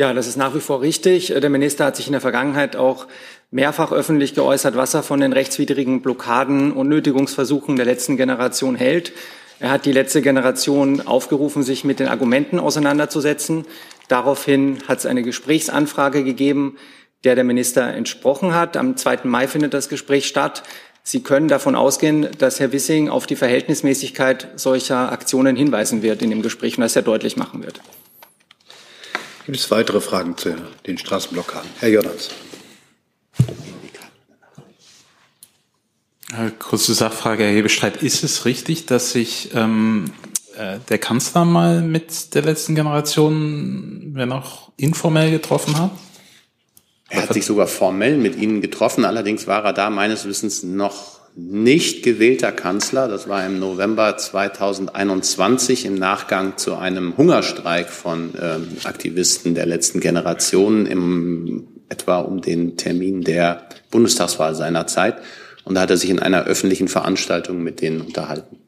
Ja, das ist nach wie vor richtig. Der Minister hat sich in der Vergangenheit auch mehrfach öffentlich geäußert, was er von den rechtswidrigen Blockaden und Nötigungsversuchen der letzten Generation hält. Er hat die letzte Generation aufgerufen, sich mit den Argumenten auseinanderzusetzen. Daraufhin hat es eine Gesprächsanfrage gegeben, der der Minister entsprochen hat. Am 2. Mai findet das Gespräch statt. Sie können davon ausgehen, dass Herr Wissing auf die Verhältnismäßigkeit solcher Aktionen hinweisen wird in dem Gespräch und das er deutlich machen wird. Gibt es weitere Fragen zu den Straßenblockaden? Herr Jordans. Äh, kurze Sachfrage, Herr Hebestreit. Ist es richtig, dass sich ähm, äh, der Kanzler mal mit der letzten Generation, wenn auch informell getroffen hat? Er hat sich sogar formell mit ihnen getroffen. Allerdings war er da meines Wissens noch nicht gewählter Kanzler. Das war im November 2021 im Nachgang zu einem Hungerstreik von ähm, Aktivisten der letzten Generation im etwa um den Termin der Bundestagswahl seiner Zeit. Und da hat er sich in einer öffentlichen Veranstaltung mit denen unterhalten.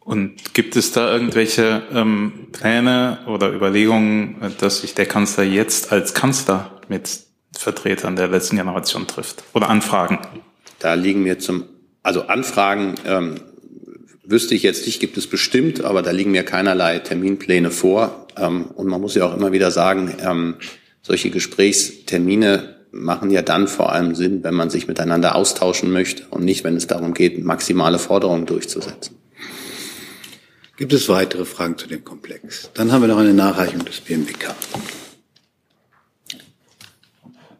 Und gibt es da irgendwelche ähm, Pläne oder Überlegungen, dass sich der Kanzler jetzt als Kanzler mit Vertretern der letzten Generation trifft? Oder Anfragen? Da liegen mir zum, also Anfragen ähm, wüsste ich jetzt nicht, gibt es bestimmt, aber da liegen mir keinerlei Terminpläne vor. Ähm, und man muss ja auch immer wieder sagen, ähm, solche Gesprächstermine machen ja dann vor allem Sinn, wenn man sich miteinander austauschen möchte und nicht, wenn es darum geht, maximale Forderungen durchzusetzen. Gibt es weitere Fragen zu dem Komplex? Dann haben wir noch eine Nachreichung des BMWK.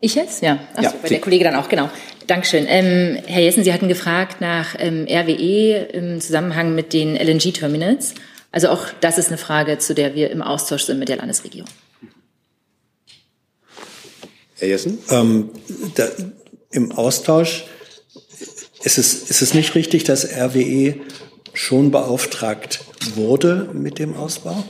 Ich jetzt? Ja. Achso, Ja, Sie. der Kollege dann auch, genau. Dankeschön. Ähm, Herr Jessen, Sie hatten gefragt nach ähm, RWE im Zusammenhang mit den LNG-Terminals. Also auch das ist eine Frage, zu der wir im Austausch sind mit der Landesregierung. Herr Jessen? Ähm, da, Im Austausch ist es, ist es nicht richtig, dass RWE schon beauftragt wurde mit dem Ausbau?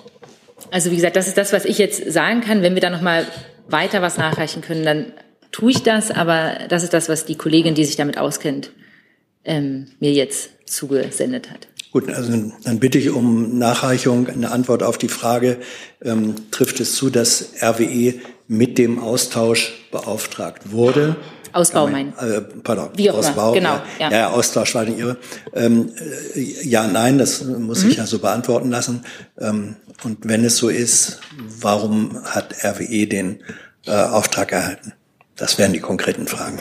Also wie gesagt, das ist das, was ich jetzt sagen kann. Wenn wir da noch mal weiter was nachreichen können, dann tue ich das. Aber das ist das, was die Kollegin, die sich damit auskennt, ähm, mir jetzt zugesendet hat. Gut, also dann bitte ich um Nachreichung, eine Antwort auf die Frage, ähm, trifft es zu, dass RWE mit dem Austausch beauftragt wurde? Ausbau man- Äh, pardon, Wie auch immer, Ausbau. genau, Ja, ja. ja. Austausch war nicht irre. Ähm, äh, ja, nein, das muss Mhm. ich ja so beantworten lassen. Ähm, und wenn es so ist, warum hat RWE den äh, Auftrag erhalten? Das wären die konkreten Fragen.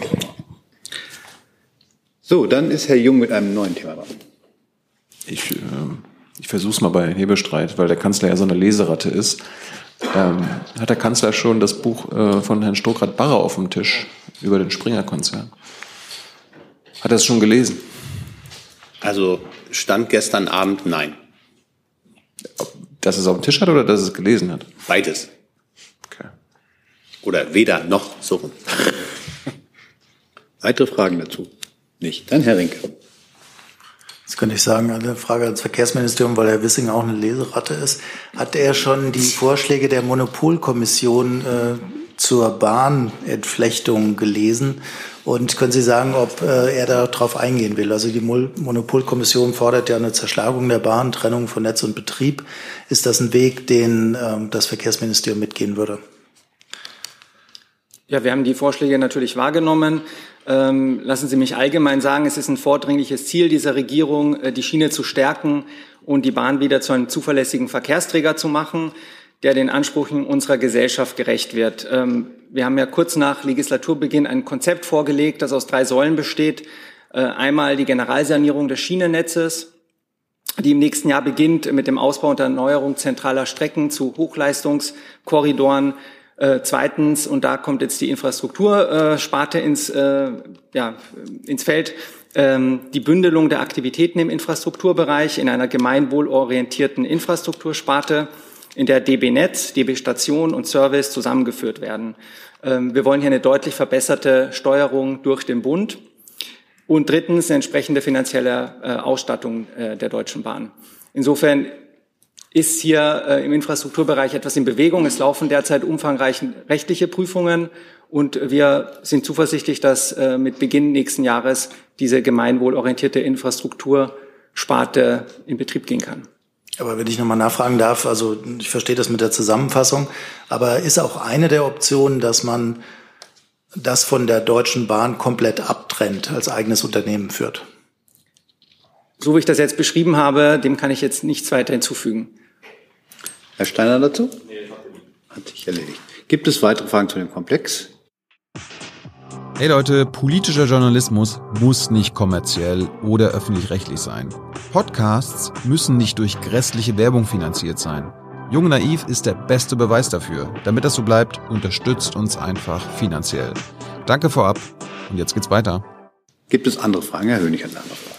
So, dann ist Herr Jung mit einem neuen Thema dran. Ich, äh, ich versuche es mal bei Hebestreit, weil der Kanzler ja so eine Leseratte ist. Ähm, hat der Kanzler schon das Buch äh, von Herrn Stokrath-Barre auf dem Tisch über den Springer-Konzern? Hat er es schon gelesen? Also stand gestern Abend nein. Dass es auf dem Tisch hat oder dass es gelesen hat? Beides. Oder weder noch so rum. Weitere Fragen dazu? Nicht. Dann Herr Rinke. Das könnte ich sagen, eine Frage ans Verkehrsministerium, weil Herr Wissing auch eine Leseratte ist. Hat er schon die Vorschläge der Monopolkommission äh, zur Bahnentflechtung gelesen? Und können Sie sagen, ob äh, er darauf eingehen will? Also die Mol Monopolkommission fordert ja eine Zerschlagung der Bahn, Trennung von Netz und Betrieb. Ist das ein Weg, den ähm, das Verkehrsministerium mitgehen würde? Ja, wir haben die Vorschläge natürlich wahrgenommen. Ähm, lassen Sie mich allgemein sagen, es ist ein vordringliches Ziel dieser Regierung, äh, die Schiene zu stärken und die Bahn wieder zu einem zuverlässigen Verkehrsträger zu machen, der den Ansprüchen unserer Gesellschaft gerecht wird. Ähm, wir haben ja kurz nach Legislaturbeginn ein Konzept vorgelegt, das aus drei Säulen besteht. Äh, einmal die Generalsanierung des Schienennetzes, die im nächsten Jahr beginnt mit dem Ausbau und Erneuerung zentraler Strecken zu Hochleistungskorridoren. Äh, zweitens, und da kommt jetzt die Infrastruktursparte ins, äh, ja, ins Feld, ähm, die Bündelung der Aktivitäten im Infrastrukturbereich in einer gemeinwohlorientierten Infrastruktursparte, in der DB Netz, DB Station und Service zusammengeführt werden. Ähm, wir wollen hier eine deutlich verbesserte Steuerung durch den Bund. Und drittens eine entsprechende finanzielle äh, Ausstattung äh, der Deutschen Bahn. Insofern ist hier äh, im Infrastrukturbereich etwas in Bewegung. Es laufen derzeit umfangreiche rechtliche Prüfungen und wir sind zuversichtlich, dass äh, mit Beginn nächsten Jahres diese gemeinwohlorientierte Infrastruktursparte in Betrieb gehen kann. Aber wenn ich nochmal nachfragen darf, also ich verstehe das mit der Zusammenfassung, aber ist auch eine der Optionen, dass man das von der Deutschen Bahn komplett abtrennt, als eigenes Unternehmen führt? So wie ich das jetzt beschrieben habe, dem kann ich jetzt nichts weiter hinzufügen. Herr Steiner dazu? Hat sich erledigt. Gibt es weitere Fragen zu dem Komplex? Hey Leute, politischer Journalismus muss nicht kommerziell oder öffentlich-rechtlich sein. Podcasts müssen nicht durch grässliche Werbung finanziert sein. Jung Naiv ist der beste Beweis dafür. Damit das so bleibt, unterstützt uns einfach finanziell. Danke vorab und jetzt geht's weiter. Gibt es andere Fragen? Herr Hönig hat eine andere Frage.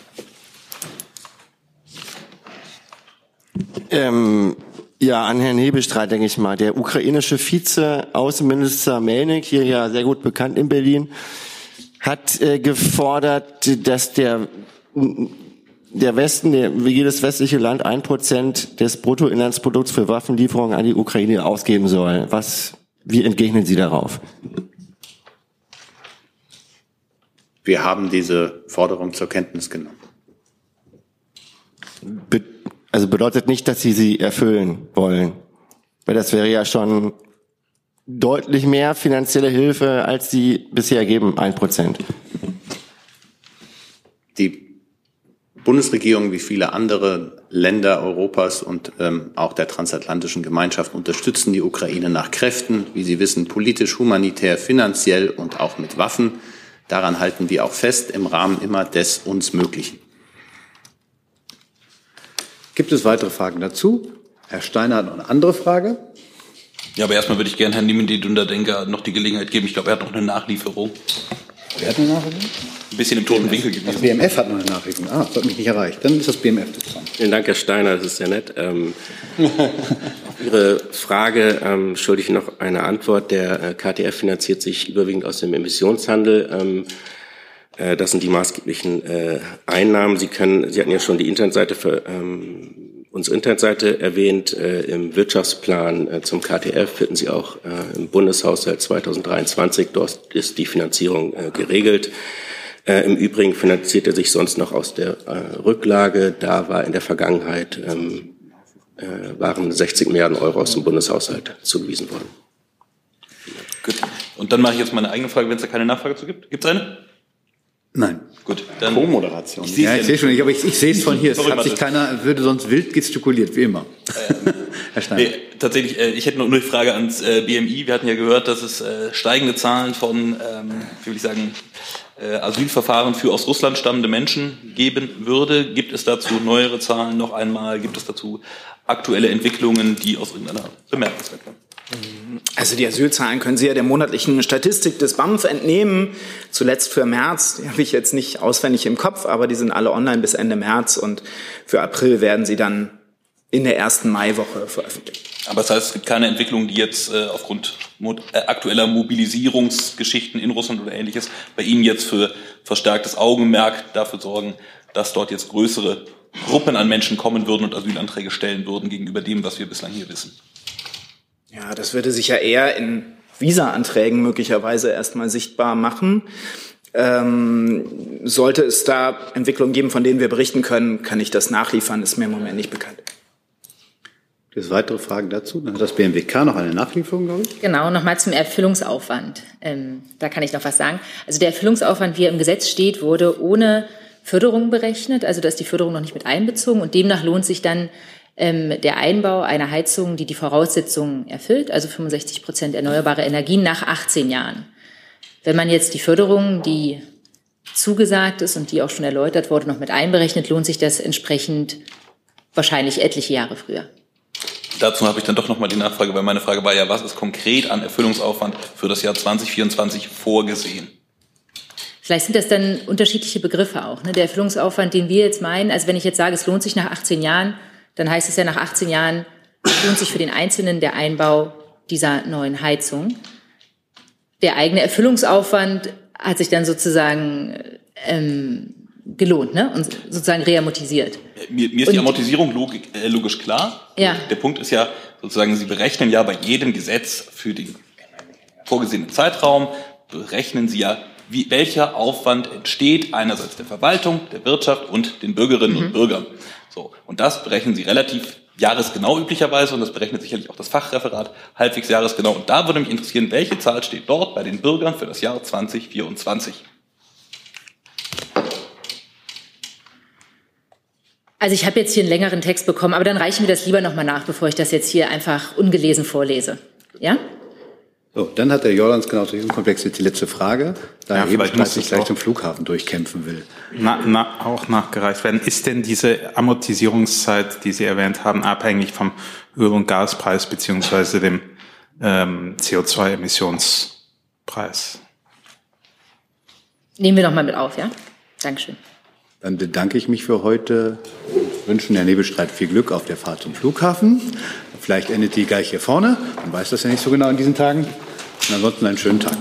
Ähm, ja, an Herrn Hebestreit, denke ich mal. Der ukrainische Vize-Außenminister Melnik, hier ja sehr gut bekannt in Berlin, hat äh, gefordert, dass der, der Westen, der, wie jedes westliche Land, ein Prozent des Bruttoinlandsprodukts für Waffenlieferungen an die Ukraine ausgeben soll. Was, wie entgegnen Sie darauf? Wir haben diese Forderung zur Kenntnis genommen. Be also bedeutet nicht, dass Sie sie erfüllen wollen. Weil das wäre ja schon deutlich mehr finanzielle Hilfe, als Sie bisher geben, ein Prozent. Die Bundesregierung wie viele andere Länder Europas und ähm, auch der transatlantischen Gemeinschaft unterstützen die Ukraine nach Kräften, wie Sie wissen, politisch, humanitär, finanziell und auch mit Waffen. Daran halten wir auch fest im Rahmen immer des uns Möglichen. Gibt es weitere Fragen dazu? Herr Steiner hat noch eine andere Frage. Ja, aber erstmal würde ich gerne Herrn Niemendit-Dunderdenker noch die Gelegenheit geben. Ich glaube, er hat noch eine Nachlieferung. Wer hat eine Nachlieferung? Ein bisschen im toten Winkel gewesen. Das BMF hat noch eine Nachlieferung. Ah, das hat mich nicht erreicht. Dann ist das BMF dran. Vielen Dank, Herr Steiner, das ist sehr nett. Ähm, auf Ihre Frage ähm, schulde ich noch eine Antwort. Der äh, KTF finanziert sich überwiegend aus dem Emissionshandel. Ähm, äh, das sind die maßgeblichen äh, Einnahmen. Sie können, Sie hatten ja schon die Internetseite für ähm, unsere Internetseite erwähnt. Äh, Im Wirtschaftsplan äh, zum KTF finden Sie auch äh, im Bundeshaushalt 2023. Dort ist die Finanzierung äh, geregelt. Äh, Im Übrigen finanziert er sich sonst noch aus der äh, Rücklage. Da war in der Vergangenheit ähm, äh, waren 60 Milliarden Euro aus dem Bundeshaushalt zugewiesen worden. Gut. Und dann mache ich jetzt meine eigene Frage, wenn es da keine Nachfrage zu gibt. Gibt es eine? Nein. Gut, dann. Co-Moderation. Ich Ja, ich sehe schon nicht, aber ich, ich sehe es von hier. Es hat sich keiner, würde sonst wild gestikuliert, wie immer. Herr Steiner. Nee, tatsächlich, äh, ich hätte noch nur die Frage ans äh, BMI. Wir hatten ja gehört, dass es äh, steigende Zahlen von, ähm, wie will ich sagen, Asylverfahren für aus Russland stammende Menschen geben würde. Gibt es dazu neuere Zahlen noch einmal? Gibt es dazu aktuelle Entwicklungen, die aus irgendeiner bemerkenswert werden? Also die Asylzahlen können Sie ja der monatlichen Statistik des BAMF entnehmen. Zuletzt für März, die habe ich jetzt nicht auswendig im Kopf, aber die sind alle online bis Ende März und für April werden sie dann in der ersten Maiwoche veröffentlicht. Aber das heißt, es gibt keine Entwicklung, die jetzt äh, aufgrund mo äh, aktueller Mobilisierungsgeschichten in Russland oder ähnliches bei Ihnen jetzt für verstärktes Augenmerk dafür sorgen, dass dort jetzt größere Gruppen an Menschen kommen würden und Asylanträge stellen würden gegenüber dem, was wir bislang hier wissen. Ja, das würde sich ja eher in Visa-Anträgen möglicherweise erstmal sichtbar machen. Ähm, sollte es da Entwicklungen geben, von denen wir berichten können, kann ich das nachliefern, ist mir im Moment nicht bekannt. Gibt es weitere Fragen dazu? Dann hat das BMWK noch eine Nachlieferung, glaube ich. Genau, nochmal zum Erfüllungsaufwand. Ähm, da kann ich noch was sagen. Also der Erfüllungsaufwand, wie er im Gesetz steht, wurde ohne Förderung berechnet. Also da ist die Förderung noch nicht mit einbezogen und demnach lohnt sich dann ähm, der Einbau einer Heizung, die die Voraussetzungen erfüllt, also 65 Prozent erneuerbare Energien nach 18 Jahren. Wenn man jetzt die Förderung, die zugesagt ist und die auch schon erläutert wurde, noch mit einberechnet, lohnt sich das entsprechend wahrscheinlich etliche Jahre früher. Dazu habe ich dann doch nochmal die Nachfrage, weil meine Frage war ja, was ist konkret an Erfüllungsaufwand für das Jahr 2024 vorgesehen? Vielleicht sind das dann unterschiedliche Begriffe auch. Ne? Der Erfüllungsaufwand, den wir jetzt meinen, also wenn ich jetzt sage, es lohnt sich nach 18 Jahren, dann heißt es ja nach 18 Jahren lohnt sich für den Einzelnen der Einbau dieser neuen Heizung. Der eigene Erfüllungsaufwand hat sich dann sozusagen ähm, gelohnt ne? und sozusagen reamortisiert. Mir, mir ist die Und- Amortisierung logik, äh, logisch klar. Ja. Der Punkt ist ja sozusagen, Sie berechnen ja bei jedem Gesetz für den vorgesehenen Zeitraum, berechnen Sie ja, wie, welcher Aufwand entsteht einerseits der Verwaltung, der Wirtschaft und den Bürgerinnen und Bürgern. So. Und das berechnen Sie relativ jahresgenau üblicherweise und das berechnet sicherlich auch das Fachreferat halbwegs jahresgenau. Und da würde mich interessieren, welche Zahl steht dort bei den Bürgern für das Jahr 2024? Also ich habe jetzt hier einen längeren Text bekommen, aber dann reichen wir das lieber nochmal nach, bevor ich das jetzt hier einfach ungelesen vorlese. Ja? So, dann hat der Jordans genau zu diesem Komplex jetzt die letzte Frage, da Ja, er muss sich gleich auch- zum Flughafen durchkämpfen will. Na, na, auch nachgereicht werden. Ist denn diese Amortisierungszeit, die Sie erwähnt haben, abhängig vom Öl- und Gaspreis beziehungsweise dem ähm, CO2-Emissionspreis? Nehmen wir nochmal mit auf, ja? Dankeschön. Dann bedanke ich mich für heute und wünsche Herrn Nebelstreit viel Glück auf der Fahrt zum Flughafen. Vielleicht endet die gleich hier vorne. Man weiß das ja nicht so genau in diesen Tagen. Und ansonsten einen schönen Tag.